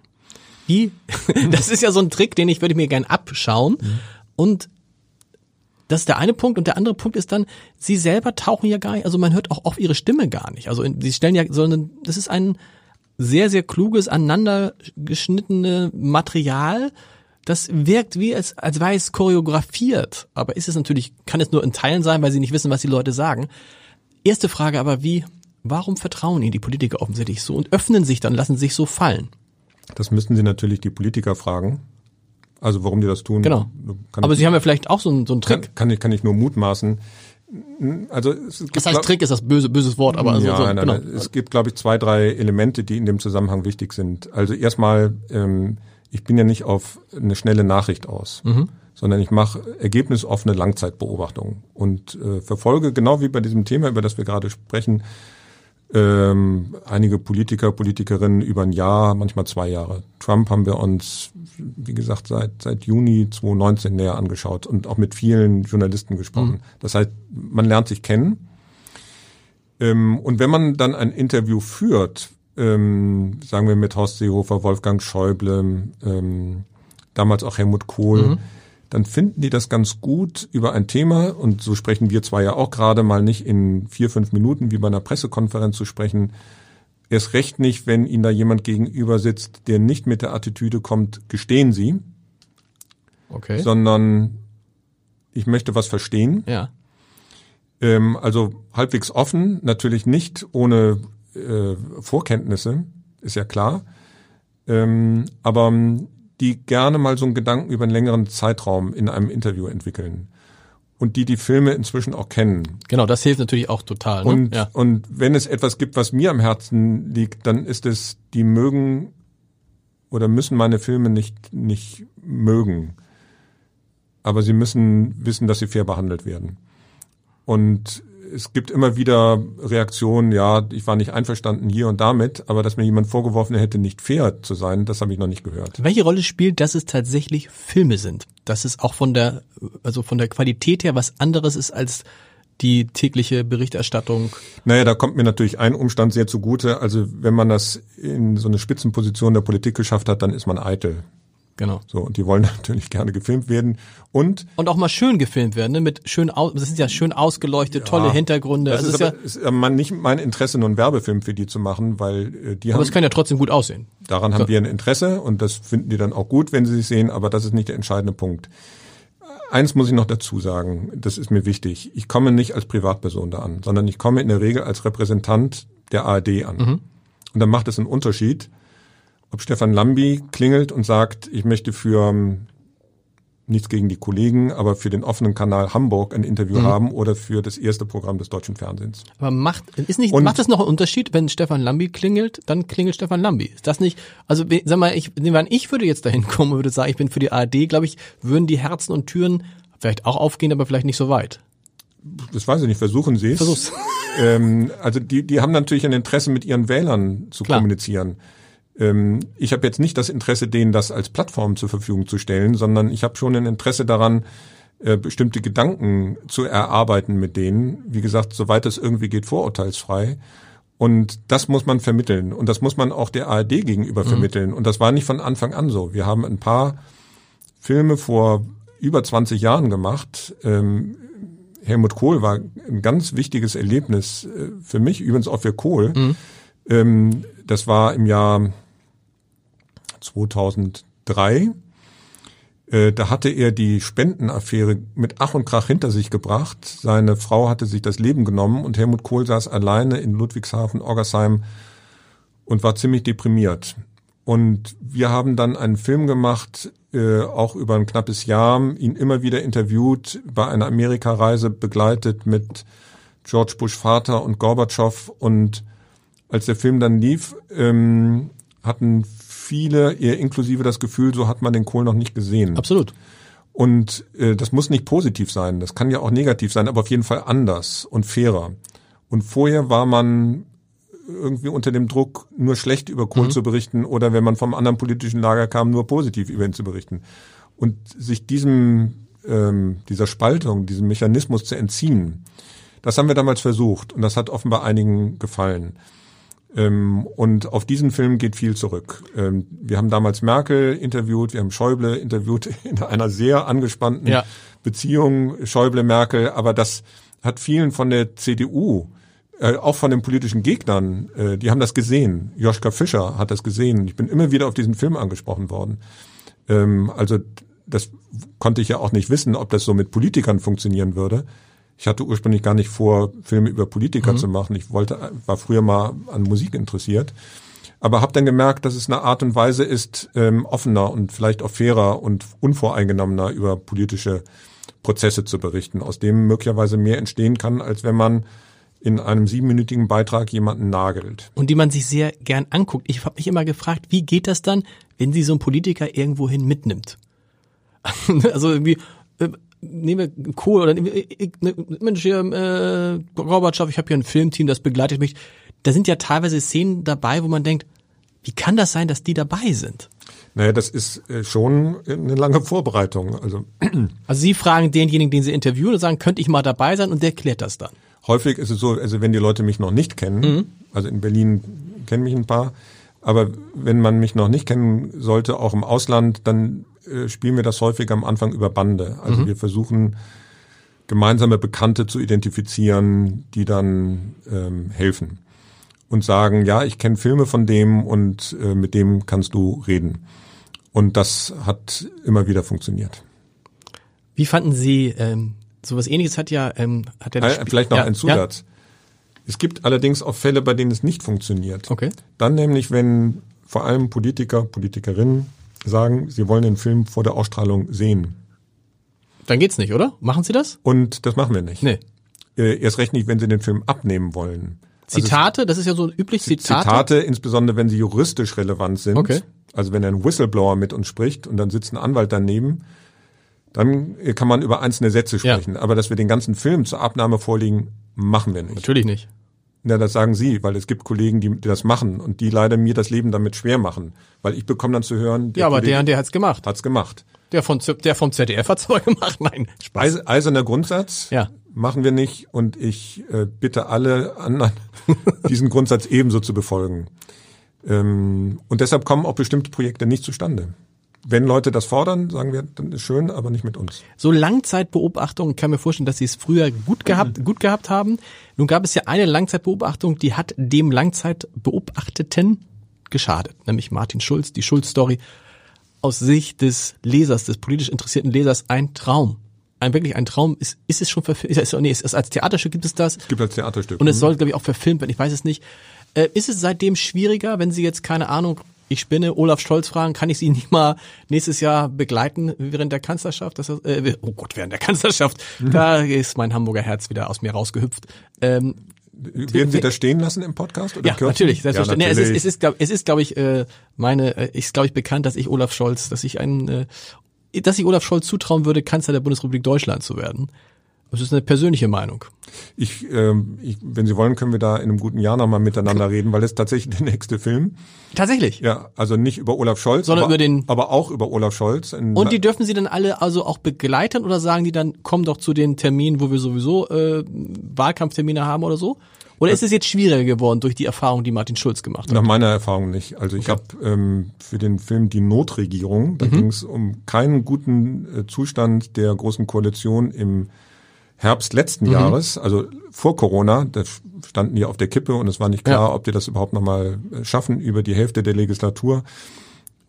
Wie? Das ist ja so ein Trick, den ich würde mir gern abschauen. Mhm. Und das ist der eine Punkt und der andere Punkt ist dann, sie selber tauchen ja gar nicht, also man hört auch auf ihre Stimme gar nicht. Also sie stellen ja, sondern das ist ein sehr, sehr kluges, aneinander geschnittene Material, das wirkt wie als, als wäre es choreografiert. Aber ist es natürlich, kann es nur in Teilen sein, weil sie nicht wissen, was die Leute sagen. Erste Frage aber, wie, warum vertrauen ihnen die Politiker offensichtlich so und öffnen sich dann, lassen sich so fallen? Das müssten Sie natürlich die Politiker fragen. Also warum die das tun. Genau. Aber ich, Sie haben ja vielleicht auch so einen, so einen Trick. Kann, kann, ich, kann ich nur mutmaßen. Also es gibt, das heißt Trick ist das böse böses Wort, aber also ja, so, nein, genau. nein, es gibt glaube ich zwei drei Elemente, die in dem Zusammenhang wichtig sind. Also erstmal, ähm, ich bin ja nicht auf eine schnelle Nachricht aus, mhm. sondern ich mache ergebnisoffene Langzeitbeobachtungen und äh, verfolge genau wie bei diesem Thema, über das wir gerade sprechen, ähm, einige Politiker, Politikerinnen über ein Jahr, manchmal zwei Jahre. Trump haben wir uns, wie gesagt, seit, seit Juni 2019 näher angeschaut und auch mit vielen Journalisten gesprochen. Mhm. Das heißt, man lernt sich kennen. Ähm, und wenn man dann ein Interview führt, ähm, sagen wir mit Horst Seehofer, Wolfgang Schäuble, ähm, damals auch Helmut Kohl, mhm dann finden die das ganz gut über ein Thema, und so sprechen wir zwar ja auch gerade mal nicht in vier, fünf Minuten wie bei einer Pressekonferenz zu sprechen, erst recht nicht, wenn Ihnen da jemand gegenüber sitzt, der nicht mit der Attitüde kommt, gestehen Sie, okay. sondern ich möchte was verstehen. Ja. Ähm, also halbwegs offen, natürlich nicht ohne äh, Vorkenntnisse, ist ja klar. Ähm, aber die gerne mal so einen Gedanken über einen längeren Zeitraum in einem Interview entwickeln. Und die die Filme inzwischen auch kennen. Genau, das hilft natürlich auch total. Ne? Und, ja. und wenn es etwas gibt, was mir am Herzen liegt, dann ist es, die mögen oder müssen meine Filme nicht, nicht mögen. Aber sie müssen wissen, dass sie fair behandelt werden. Und es gibt immer wieder Reaktionen, ja, ich war nicht einverstanden hier und damit, aber dass mir jemand vorgeworfen hätte, nicht fair zu sein, das habe ich noch nicht gehört. Welche Rolle spielt, dass es tatsächlich Filme sind? Dass es auch von der, also von der Qualität her was anderes ist als die tägliche Berichterstattung? Naja, da kommt mir natürlich ein Umstand sehr zugute. Also wenn man das in so eine Spitzenposition der Politik geschafft hat, dann ist man eitel. Genau. So, und die wollen natürlich gerne gefilmt werden. Und und auch mal schön gefilmt werden, ne? mit schön aus, das sind ja schön ausgeleuchtet, ja, tolle Hintergründe. Das also ist, ist, aber, ja, ist aber nicht mein Interesse, nur einen Werbefilm für die zu machen, weil äh, die aber haben. Aber es kann ja trotzdem gut aussehen. Daran so. haben wir ein Interesse und das finden die dann auch gut, wenn sie sich sehen, aber das ist nicht der entscheidende Punkt. Eins muss ich noch dazu sagen, das ist mir wichtig. Ich komme nicht als Privatperson da an, sondern ich komme in der Regel als Repräsentant der ARD an. Mhm. Und dann macht es einen Unterschied, ob Stefan Lambi klingelt und sagt, ich möchte für ähm, nichts gegen die Kollegen, aber für den offenen Kanal Hamburg ein Interview mhm. haben oder für das erste Programm des deutschen Fernsehens. Aber macht ist nicht und macht das noch einen Unterschied, wenn Stefan Lambi klingelt, dann klingelt Stefan Lambi. Ist das nicht also sag mal, ich wenn ich würde jetzt dahin kommen und würde sagen, ich bin für die ARD, glaube ich, würden die Herzen und Türen vielleicht auch aufgehen, aber vielleicht nicht so weit. Das weiß ich nicht, versuchen Sie es. Versuch's. Ähm, also die, die haben natürlich ein Interesse, mit ihren Wählern zu Klar. kommunizieren. Ähm, ich habe jetzt nicht das Interesse, denen das als Plattform zur Verfügung zu stellen, sondern ich habe schon ein Interesse daran, äh, bestimmte Gedanken zu erarbeiten mit denen. Wie gesagt, soweit es irgendwie geht, vorurteilsfrei. Und das muss man vermitteln. Und das muss man auch der ARD gegenüber mhm. vermitteln. Und das war nicht von Anfang an so. Wir haben ein paar Filme vor über 20 Jahren gemacht. Ähm, Helmut Kohl war ein ganz wichtiges Erlebnis äh, für mich, übrigens auch für Kohl. Mhm. Ähm, das war im Jahr 2003. Äh, da hatte er die Spendenaffäre mit Ach und Krach hinter sich gebracht. Seine Frau hatte sich das Leben genommen und Helmut Kohl saß alleine in Ludwigshafen, Orgersheim und war ziemlich deprimiert. Und wir haben dann einen Film gemacht, äh, auch über ein knappes Jahr, ihn immer wieder interviewt, bei einer Amerikareise begleitet mit George Bush Vater und Gorbatschow. Und als der Film dann lief, ähm, hatten viele, eher inklusive das Gefühl, so hat man den Kohl noch nicht gesehen. Absolut. Und äh, das muss nicht positiv sein, das kann ja auch negativ sein, aber auf jeden Fall anders und fairer. Und vorher war man irgendwie unter dem Druck, nur schlecht über Kohl mhm. zu berichten oder wenn man vom anderen politischen Lager kam, nur positiv über ihn zu berichten. Und sich diesem, ähm, dieser Spaltung, diesem Mechanismus zu entziehen, das haben wir damals versucht und das hat offenbar einigen gefallen. Ähm, und auf diesen Film geht viel zurück. Ähm, wir haben damals Merkel interviewt, wir haben Schäuble interviewt in einer sehr angespannten, ja. Beziehung Schäuble-Merkel, aber das hat vielen von der CDU, äh, auch von den politischen Gegnern, äh, die haben das gesehen. Joschka Fischer hat das gesehen. Ich bin immer wieder auf diesen Film angesprochen worden. Ähm, also das konnte ich ja auch nicht wissen, ob das so mit Politikern funktionieren würde. Ich hatte ursprünglich gar nicht vor, Filme über Politiker mhm. zu machen. Ich wollte, war früher mal an Musik interessiert, aber habe dann gemerkt, dass es eine Art und Weise ist, ähm, offener und vielleicht auch fairer und unvoreingenommener über politische Prozesse zu berichten, aus dem möglicherweise mehr entstehen kann, als wenn man in einem siebenminütigen Beitrag jemanden nagelt. Und die man sich sehr gern anguckt. Ich habe mich immer gefragt, wie geht das dann, wenn sie so einen Politiker irgendwohin mitnimmt? also irgendwie, nehmen wir Kohl oder ne, Mensch hier, äh, Gorbatschow, ich habe hier ein Filmteam, das begleitet mich. Da sind ja teilweise Szenen dabei, wo man denkt, wie kann das sein, dass die dabei sind? Naja, das ist äh, schon eine lange Vorbereitung. Also, also Sie fragen denjenigen, den Sie interviewen und sagen, könnte ich mal dabei sein und der klärt das dann? Häufig ist es so, also wenn die Leute mich noch nicht kennen, mhm. also in Berlin kennen mich ein paar, aber wenn man mich noch nicht kennen sollte, auch im Ausland, dann äh, spielen wir das häufig am Anfang über Bande. Also mhm. wir versuchen gemeinsame Bekannte zu identifizieren, die dann ähm, helfen und sagen, ja, ich kenne Filme von dem und äh, mit dem kannst du reden. Und das hat immer wieder funktioniert. Wie fanden Sie ähm, sowas ähnliches hat ja ähm, hat ja äh, vielleicht noch ja, ein Zusatz. Ja. Es gibt allerdings auch Fälle, bei denen es nicht funktioniert. Okay. Dann nämlich, wenn vor allem Politiker, Politikerinnen sagen, sie wollen den Film vor der Ausstrahlung sehen. Dann geht's nicht, oder? Machen Sie das? Und das machen wir nicht. Nee. Äh, erst recht nicht, wenn Sie den Film abnehmen wollen. Also Zitate, also das ist ja so üblich Zitate. Zitate, insbesondere wenn sie juristisch relevant sind. Okay. Also wenn ein Whistleblower mit uns spricht und dann sitzt ein Anwalt daneben, dann kann man über einzelne Sätze sprechen. Ja. Aber dass wir den ganzen Film zur Abnahme vorlegen, machen wir nicht. Natürlich nicht. Ja, das sagen Sie, weil es gibt Kollegen, die, die das machen und die leider mir das Leben damit schwer machen, weil ich bekomme dann zu hören. Ja, aber Kollege der und der hat's gemacht. Hat's gemacht. Der von der vom ZDF hat's aber gemacht. Nein, Spaß. eiserner Grundsatz. Ja. Machen wir nicht und ich äh, bitte alle anderen, diesen Grundsatz ebenso zu befolgen. Ähm, und deshalb kommen auch bestimmte Projekte nicht zustande wenn Leute das fordern, sagen wir, dann ist schön, aber nicht mit uns. So Langzeitbeobachtungen kann mir vorstellen, dass sie es früher gut gehabt, gut gehabt haben. Nun gab es ja eine Langzeitbeobachtung, die hat dem Langzeitbeobachteten geschadet, nämlich Martin Schulz, die Schulz-Story. Aus Sicht des Lesers, des politisch interessierten Lesers, ein Traum. Ein wirklich ein Traum. Ist, ist es schon verfilmt? Ist, nee, ist es als Theaterstück gibt es das? Es gibt als Theaterstück. Und es mhm. soll, glaube ich, auch verfilmt werden. Ich weiß es nicht. Äh, ist es seitdem schwieriger, wenn Sie jetzt keine Ahnung ich spinne, Olaf Scholz fragen, kann ich Sie nicht mal nächstes Jahr begleiten während der Kanzlerschaft? Das, äh, oh Gott, während der Kanzlerschaft. Mhm. Da ist mein Hamburger Herz wieder aus mir rausgehüpft. Ähm, werden Sie das stehen lassen im Podcast? Oder ja, kürzen? natürlich. Selbstverständlich. Ja, natürlich. Nee, es ist, es ist, es ist, glaube ich, äh, meine, äh, ist, glaube ich, bekannt, dass ich Olaf Scholz, dass ich ein, äh, dass ich Olaf Scholz zutrauen würde, Kanzler der Bundesrepublik Deutschland zu werden. Das ist eine persönliche Meinung. Ich, ähm, ich, wenn Sie wollen, können wir da in einem guten Jahr nochmal miteinander reden, weil das ist tatsächlich der nächste Film. Tatsächlich? Ja, also nicht über Olaf Scholz, sondern aber, über den. Aber auch über Olaf Scholz. Und die dürfen Sie dann alle also auch begleiten oder sagen die dann, komm doch zu den Terminen, wo wir sowieso äh, Wahlkampftermine haben oder so? Oder ist es jetzt schwieriger geworden durch die Erfahrung, die Martin Schulz gemacht hat? Nach meiner Erfahrung nicht. Also ich okay. habe ähm, für den Film Die Notregierung, da mhm. ging es um keinen guten äh, Zustand der großen Koalition im Herbst letzten mhm. Jahres, also vor Corona, da standen die auf der Kippe und es war nicht klar, ja. ob die das überhaupt nochmal äh, schaffen über die Hälfte der Legislatur.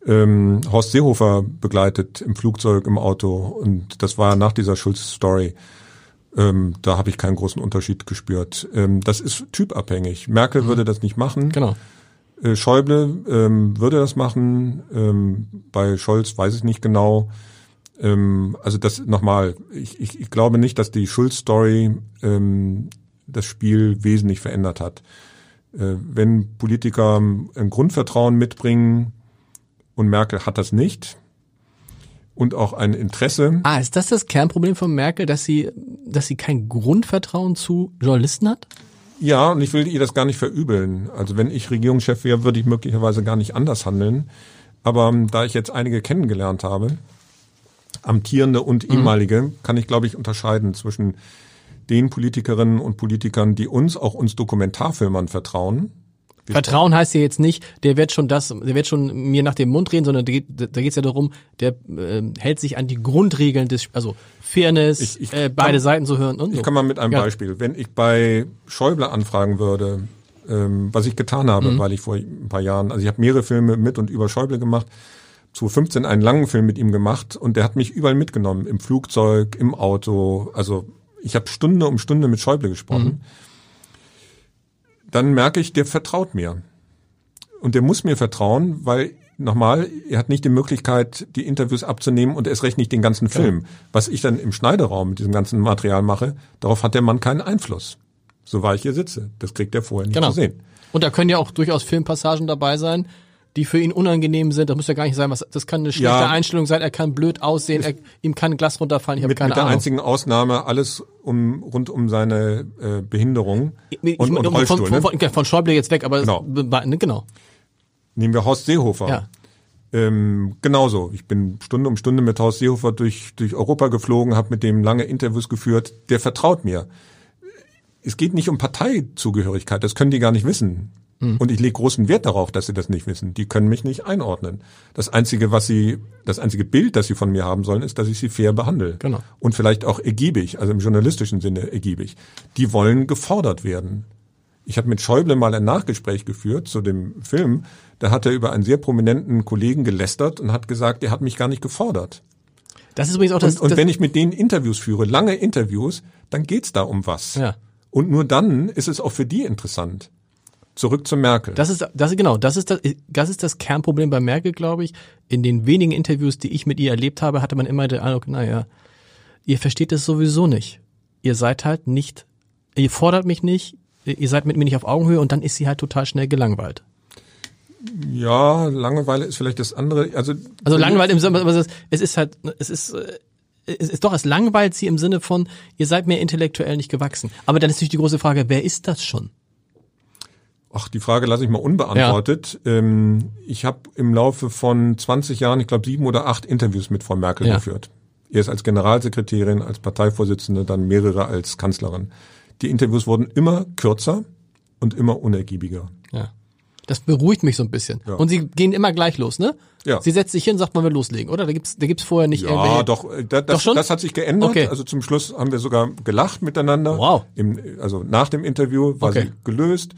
Ähm, Horst Seehofer begleitet im Flugzeug, im Auto und das war nach dieser Schulz-Story. Ähm, da habe ich keinen großen Unterschied gespürt. Ähm, das ist typabhängig. Merkel mhm. würde das nicht machen. Genau. Äh, Schäuble ähm, würde das machen. Ähm, bei Scholz weiß ich nicht genau. Ähm, also das nochmal, ich, ich, ich glaube nicht, dass die Schulz-Story ähm, das Spiel wesentlich verändert hat. Äh, wenn Politiker ein Grundvertrauen mitbringen und Merkel hat das nicht und auch ein Interesse. Ah, ist das das Kernproblem von Merkel, dass sie, dass sie kein Grundvertrauen zu Journalisten hat? Ja, und ich will ihr das gar nicht verübeln. Also wenn ich Regierungschef wäre, würde ich möglicherweise gar nicht anders handeln. Aber ähm, da ich jetzt einige kennengelernt habe, amtierende und mhm. ehemalige, mhm. kann ich, glaube ich, unterscheiden zwischen den Politikerinnen und Politikern, die uns, auch uns Dokumentarfilmern vertrauen. Vertrauen heißt ja jetzt nicht, der wird schon das, der wird schon mir nach dem Mund reden, sondern da geht es ja darum, der äh, hält sich an die Grundregeln des, also Fairness, ich, ich äh, beide kann, Seiten zu hören und so. Ich kann mal mit einem ja. Beispiel, wenn ich bei Schäuble anfragen würde, ähm, was ich getan habe, mhm. weil ich vor ein paar Jahren, also ich habe mehrere Filme mit und über Schäuble gemacht, 2015 einen langen Film mit ihm gemacht und der hat mich überall mitgenommen, im Flugzeug, im Auto, also ich habe Stunde um Stunde mit Schäuble gesprochen. Mhm dann merke ich, der vertraut mir. Und der muss mir vertrauen, weil nochmal, er hat nicht die Möglichkeit, die Interviews abzunehmen und erst recht nicht den ganzen Film. Ja. Was ich dann im Schneideraum mit diesem ganzen Material mache, darauf hat der Mann keinen Einfluss. So war ich hier sitze. Das kriegt er vorher nicht genau. zu sehen. Und da können ja auch durchaus Filmpassagen dabei sein, die für ihn unangenehm sind. Das muss ja gar nicht sein, was das kann eine schlechte ja, Einstellung sein. Er kann blöd aussehen, er, ihm kann ein Glas runterfallen. Ich habe keine mit der Ahnung. einzigen Ausnahme alles um rund um seine äh, Behinderung ich, und, und Rollstuhl. Von, von, ne? von, Schäuble jetzt weg, aber genau. Das, genau. Nehmen wir Horst Seehofer. Ja. Ähm, genauso. Ich bin Stunde um Stunde mit Horst Seehofer durch, durch Europa geflogen, habe mit dem lange Interviews geführt. Der vertraut mir. Es geht nicht um Parteizugehörigkeit, das können die gar nicht wissen. Mhm. Und ich lege großen Wert darauf, dass sie das nicht wissen. Die können mich nicht einordnen. Das einzige, was sie, das einzige Bild, das sie von mir haben sollen, ist, dass ich sie fair behandle. Genau. Und vielleicht auch ergiebig, also im journalistischen Sinne ergiebig. Die wollen gefordert werden. Ich habe mit Schäuble mal ein Nachgespräch geführt zu dem Film. Da hat er über einen sehr prominenten Kollegen gelästert und hat gesagt, er hat mich gar nicht gefordert. Das ist übrigens auch das. Und, und das wenn ich mit denen Interviews führe, lange Interviews, dann geht's da um was. Ja. Und nur dann ist es auch für die interessant. Zurück zu Merkel. Das ist, das genau, das ist das, das ist das Kernproblem bei Merkel, glaube ich. In den wenigen Interviews, die ich mit ihr erlebt habe, hatte man immer den Eindruck, naja, ihr versteht es sowieso nicht. Ihr seid halt nicht, ihr fordert mich nicht, ihr seid mit mir nicht auf Augenhöhe und dann ist sie halt total schnell gelangweilt. Ja, Langeweile ist vielleicht das andere. Also, also Langeweile im Sinne, aber es ist halt, es ist, es ist doch, es langweilt sie im Sinne von, ihr seid mir intellektuell nicht gewachsen. Aber dann ist natürlich die große Frage, wer ist das schon? Ach, die Frage lasse ich mal unbeantwortet. Ja. Ähm, ich habe im Laufe von 20 Jahren, ich glaube sieben oder acht Interviews mit Frau Merkel ja. geführt. Erst als Generalsekretärin, als Parteivorsitzende, dann mehrere als Kanzlerin. Die Interviews wurden immer kürzer und immer unergiebiger. Ja. Das beruhigt mich so ein bisschen. Ja. Und sie gehen immer gleich los, ne? Ja. Sie setzt sich hin, sagt, wollen wir loslegen, oder? Da gibt's, da gibt's vorher nicht ja, irgendwelche. doch, äh, da, das, doch schon? das hat sich geändert. Okay. Also zum Schluss haben wir sogar gelacht miteinander. Wow. Im, also nach dem Interview war okay. sie gelöst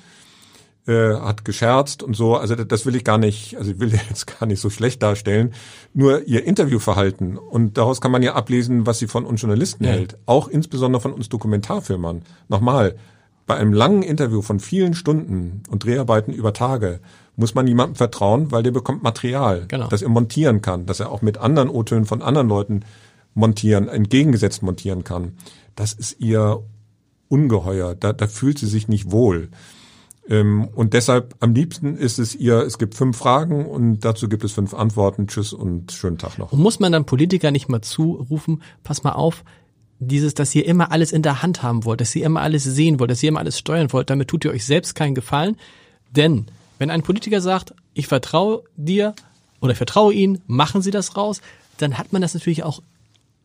äh, hat gescherzt und so. Also das will ich gar nicht, also ich will jetzt gar nicht so schlecht darstellen. Nur ihr Interviewverhalten und daraus kann man ja ablesen, was sie von uns Journalisten ja. hält. Auch insbesondere von uns Dokumentarfilmern. Nochmal, bei einem langen Interview von vielen Stunden und Dreharbeiten über Tage muss man jemandem vertrauen, weil der bekommt Material, genau. das er montieren kann, dass er auch mit anderen O-Tönen von anderen Leuten montieren, entgegengesetzt montieren kann. Das ist ihr ungeheuer. Da, da fühlt sie sich nicht wohl. Ähm, und deshalb am liebsten ist es ihr, es gibt fünf Fragen und dazu gibt es fünf Antworten. Tschüss und schönen Tag noch. Und muss man dann Politiker nicht mal zurufen, pass mal auf, dieses, dass ihr immer alles in der Hand haben wollt, dass ihr immer alles sehen wollt, dass ihr immer alles steuern wollt, damit tut ihr euch selbst keinen Gefallen. Denn wenn ein Politiker sagt, ich vertraue dir oder ich vertraue ihnen, machen sie das raus, dann hat man das natürlich auch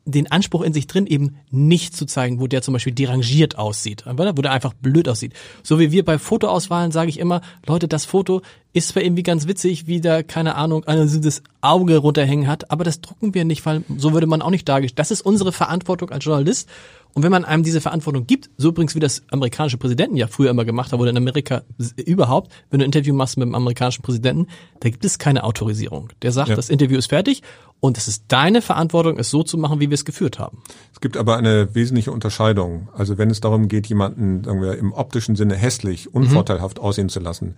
den Anspruch in sich drin, eben nicht zu zeigen, wo der zum Beispiel derangiert aussieht, wo der einfach blöd aussieht. So wie wir bei Fotoauswahlen sage ich immer, Leute, das Foto ist zwar irgendwie ganz witzig, wie da, keine Ahnung, einer das Auge runterhängen hat, aber das drucken wir nicht, weil so würde man auch nicht dargestellt. Das ist unsere Verantwortung als Journalist. Und wenn man einem diese Verantwortung gibt, so übrigens wie das amerikanische Präsidenten ja früher immer gemacht hat, oder in Amerika überhaupt, wenn du ein Interview machst mit dem amerikanischen Präsidenten, da gibt es keine Autorisierung. Der sagt, ja. das Interview ist fertig und es ist deine Verantwortung, es so zu machen, wie wir es geführt haben. Es gibt aber eine wesentliche Unterscheidung. Also wenn es darum geht, jemanden sagen wir, im optischen Sinne hässlich, mhm. unvorteilhaft mhm. aussehen zu lassen,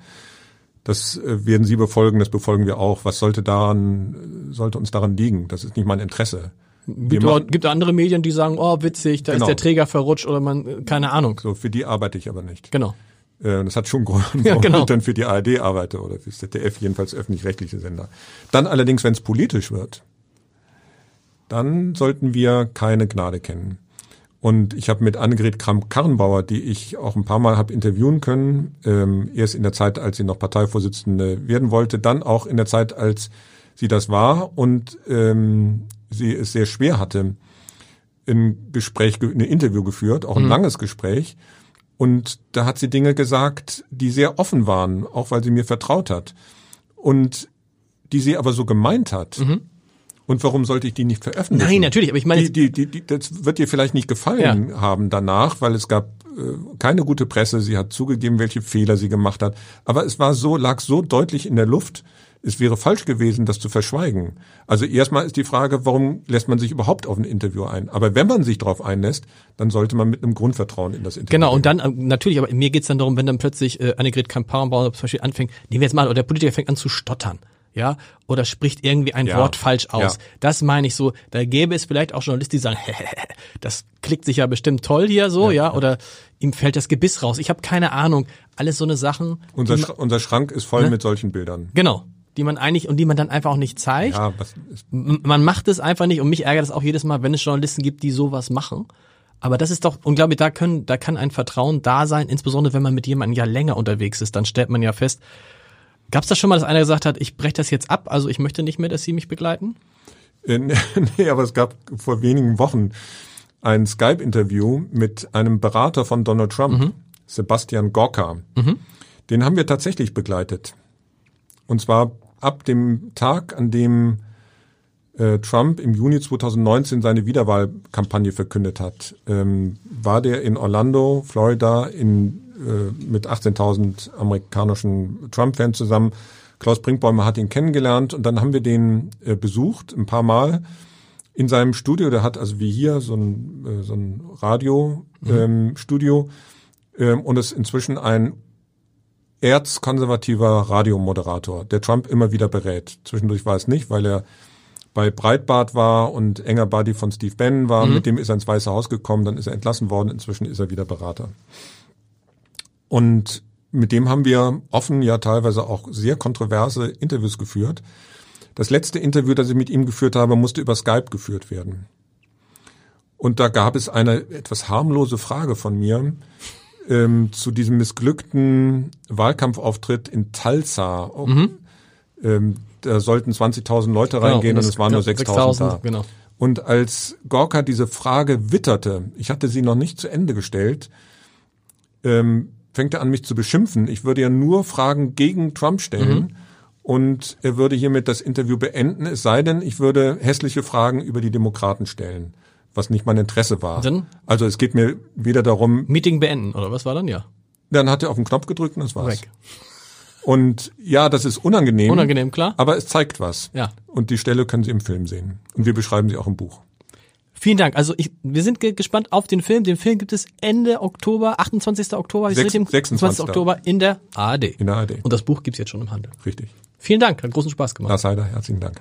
das äh, werden Sie befolgen, das befolgen wir auch. Was sollte daran, sollte uns daran liegen? Das ist nicht mein Interesse. Gibt, machen, gibt andere Medien, die sagen, oh witzig, da genau. ist der Träger verrutscht oder man, keine Ahnung. So, für die arbeite ich aber nicht. Genau. Äh, das hat schon Grund, warum ja, genau. ich dann für die ARD arbeite oder für ZDF, jedenfalls öffentlich-rechtliche Sender. Dann allerdings, wenn es politisch wird, dann sollten wir keine Gnade kennen. Und ich habe mit Annegret Kramp-Karrenbauer, die ich auch ein paar Mal habe interviewen können, ähm, erst in der Zeit, als sie noch Parteivorsitzende werden wollte, dann auch in der Zeit, als sie das war und ähm, sie es sehr schwer hatte, ein Gespräch, ein Interview geführt, auch ein mhm. langes Gespräch. Und da hat sie Dinge gesagt, die sehr offen waren, auch weil sie mir vertraut hat. Und die sie aber so gemeint hat. Mhm. Und warum sollte ich die nicht veröffentlichen? Nein, natürlich, aber ich meine, die, die, die, das wird dir vielleicht nicht gefallen ja. haben danach, weil es gab äh, keine gute Presse. Sie hat zugegeben, welche Fehler sie gemacht hat. Aber es war so, lag so deutlich in der Luft. Es wäre falsch gewesen, das zu verschweigen. Also erstmal ist die Frage, warum lässt man sich überhaupt auf ein Interview ein? Aber wenn man sich darauf einlässt, dann sollte man mit einem Grundvertrauen in das Interview. Genau, und dann äh, natürlich, aber mir geht's dann darum, wenn dann plötzlich äh, Annegret Kamp-Parrenbauer zum Beispiel anfängt, nehmen wir jetzt mal, oder der Politiker fängt an zu stottern ja, oder spricht irgendwie ein ja. Wort falsch aus. Ja. Das meine ich so, da gäbe es vielleicht auch Journalisten, die sagen, das klickt sich ja bestimmt toll hier so, ja, ja oder ihm fällt das Gebiss raus. Ich habe keine Ahnung. Alles so eine Sachen. Unser, man, unser Schrank ist voll ne? mit solchen Bildern. Genau. Die man eigentlich und die man dann einfach auch nicht zeigt. Ja, was man macht es einfach nicht und mich ärgert es auch jedes Mal, wenn es Journalisten gibt, die sowas machen. Aber das ist doch, und glaube ich, da können, da kann ein Vertrauen da sein, insbesondere wenn man mit jemandem ja länger unterwegs ist, dann stellt man ja fest, Gab es das schon mal, dass einer gesagt hat, ich breche das jetzt ab, also ich möchte nicht mehr, dass Sie mich begleiten? Äh, nee, aber es gab vor wenigen Wochen ein Skype-Interview mit einem Berater von Donald Trump, mhm. Sebastian Gorka. Mhm. Den haben wir tatsächlich begleitet. Und zwar ab dem Tag, an dem äh, Trump im Juni 2019 seine Wiederwahlkampagne verkündet hat, ähm, war der in Orlando, Florida, in äh, mit 18.000 amerikanischen Trump-Fans zusammen. Klaus Brinkbäumer hat ihn kennengelernt und dann haben wir den äh, besucht ein paar Mal in seinem Studio. Der hat also wie hier so ein, äh, so ein Radio-Studio mhm. ähm, und ist inzwischen ein erzkonservativer Radiomoderator, der Trump immer wieder berät. Zwischendurch war es nicht, weil er bei Breitbart war und enger Buddy von Steve Bannon war. Mhm. Mit dem ist er ins Weiße Haus gekommen, dann ist er entlassen worden. Inzwischen ist er wieder Berater. Und mit dem haben wir offen, ja teilweise auch sehr kontroverse Interviews geführt. Das letzte Interview, das ich mit ihm geführt habe, musste über Skype geführt werden. Und da gab es eine etwas harmlose Frage von mir ähm, zu diesem missglückten Wahlkampfauftritt in Tulsa. Mhm. Ähm, da sollten 20.000 Leute genau, reingehen und, und es waren nur 6.000 da. Genau. Und als Gorka diese Frage witterte, ich hatte sie noch nicht zu Ende gestellt, ähm, fängt er an, mich zu beschimpfen. Ich würde ja nur Fragen gegen Trump stellen. Mhm. Und er würde hiermit das Interview beenden, es sei denn, ich würde hässliche Fragen über die Demokraten stellen, was nicht mein Interesse war. Dann? Also es geht mir weder darum. Meeting beenden, oder was war dann, ja? Dann hat er auf den Knopf gedrückt und das war's. Weg. Und ja, das ist unangenehm. Unangenehm, klar. Aber es zeigt was. Ja. Und die Stelle können Sie im Film sehen. Und wir beschreiben sie auch im Buch. Vielen Dank. Also ich, wir sind ge gespannt auf den Film. Den Film gibt es Ende Oktober, 28. Oktober, 6, 26. Oktober in der ARD. In der ARD. Und das Buch gibt's jetzt schon im Handel. Richtig. Vielen Dank, hat großen Spaß gemacht. Lars Heider, herzlichen Dank.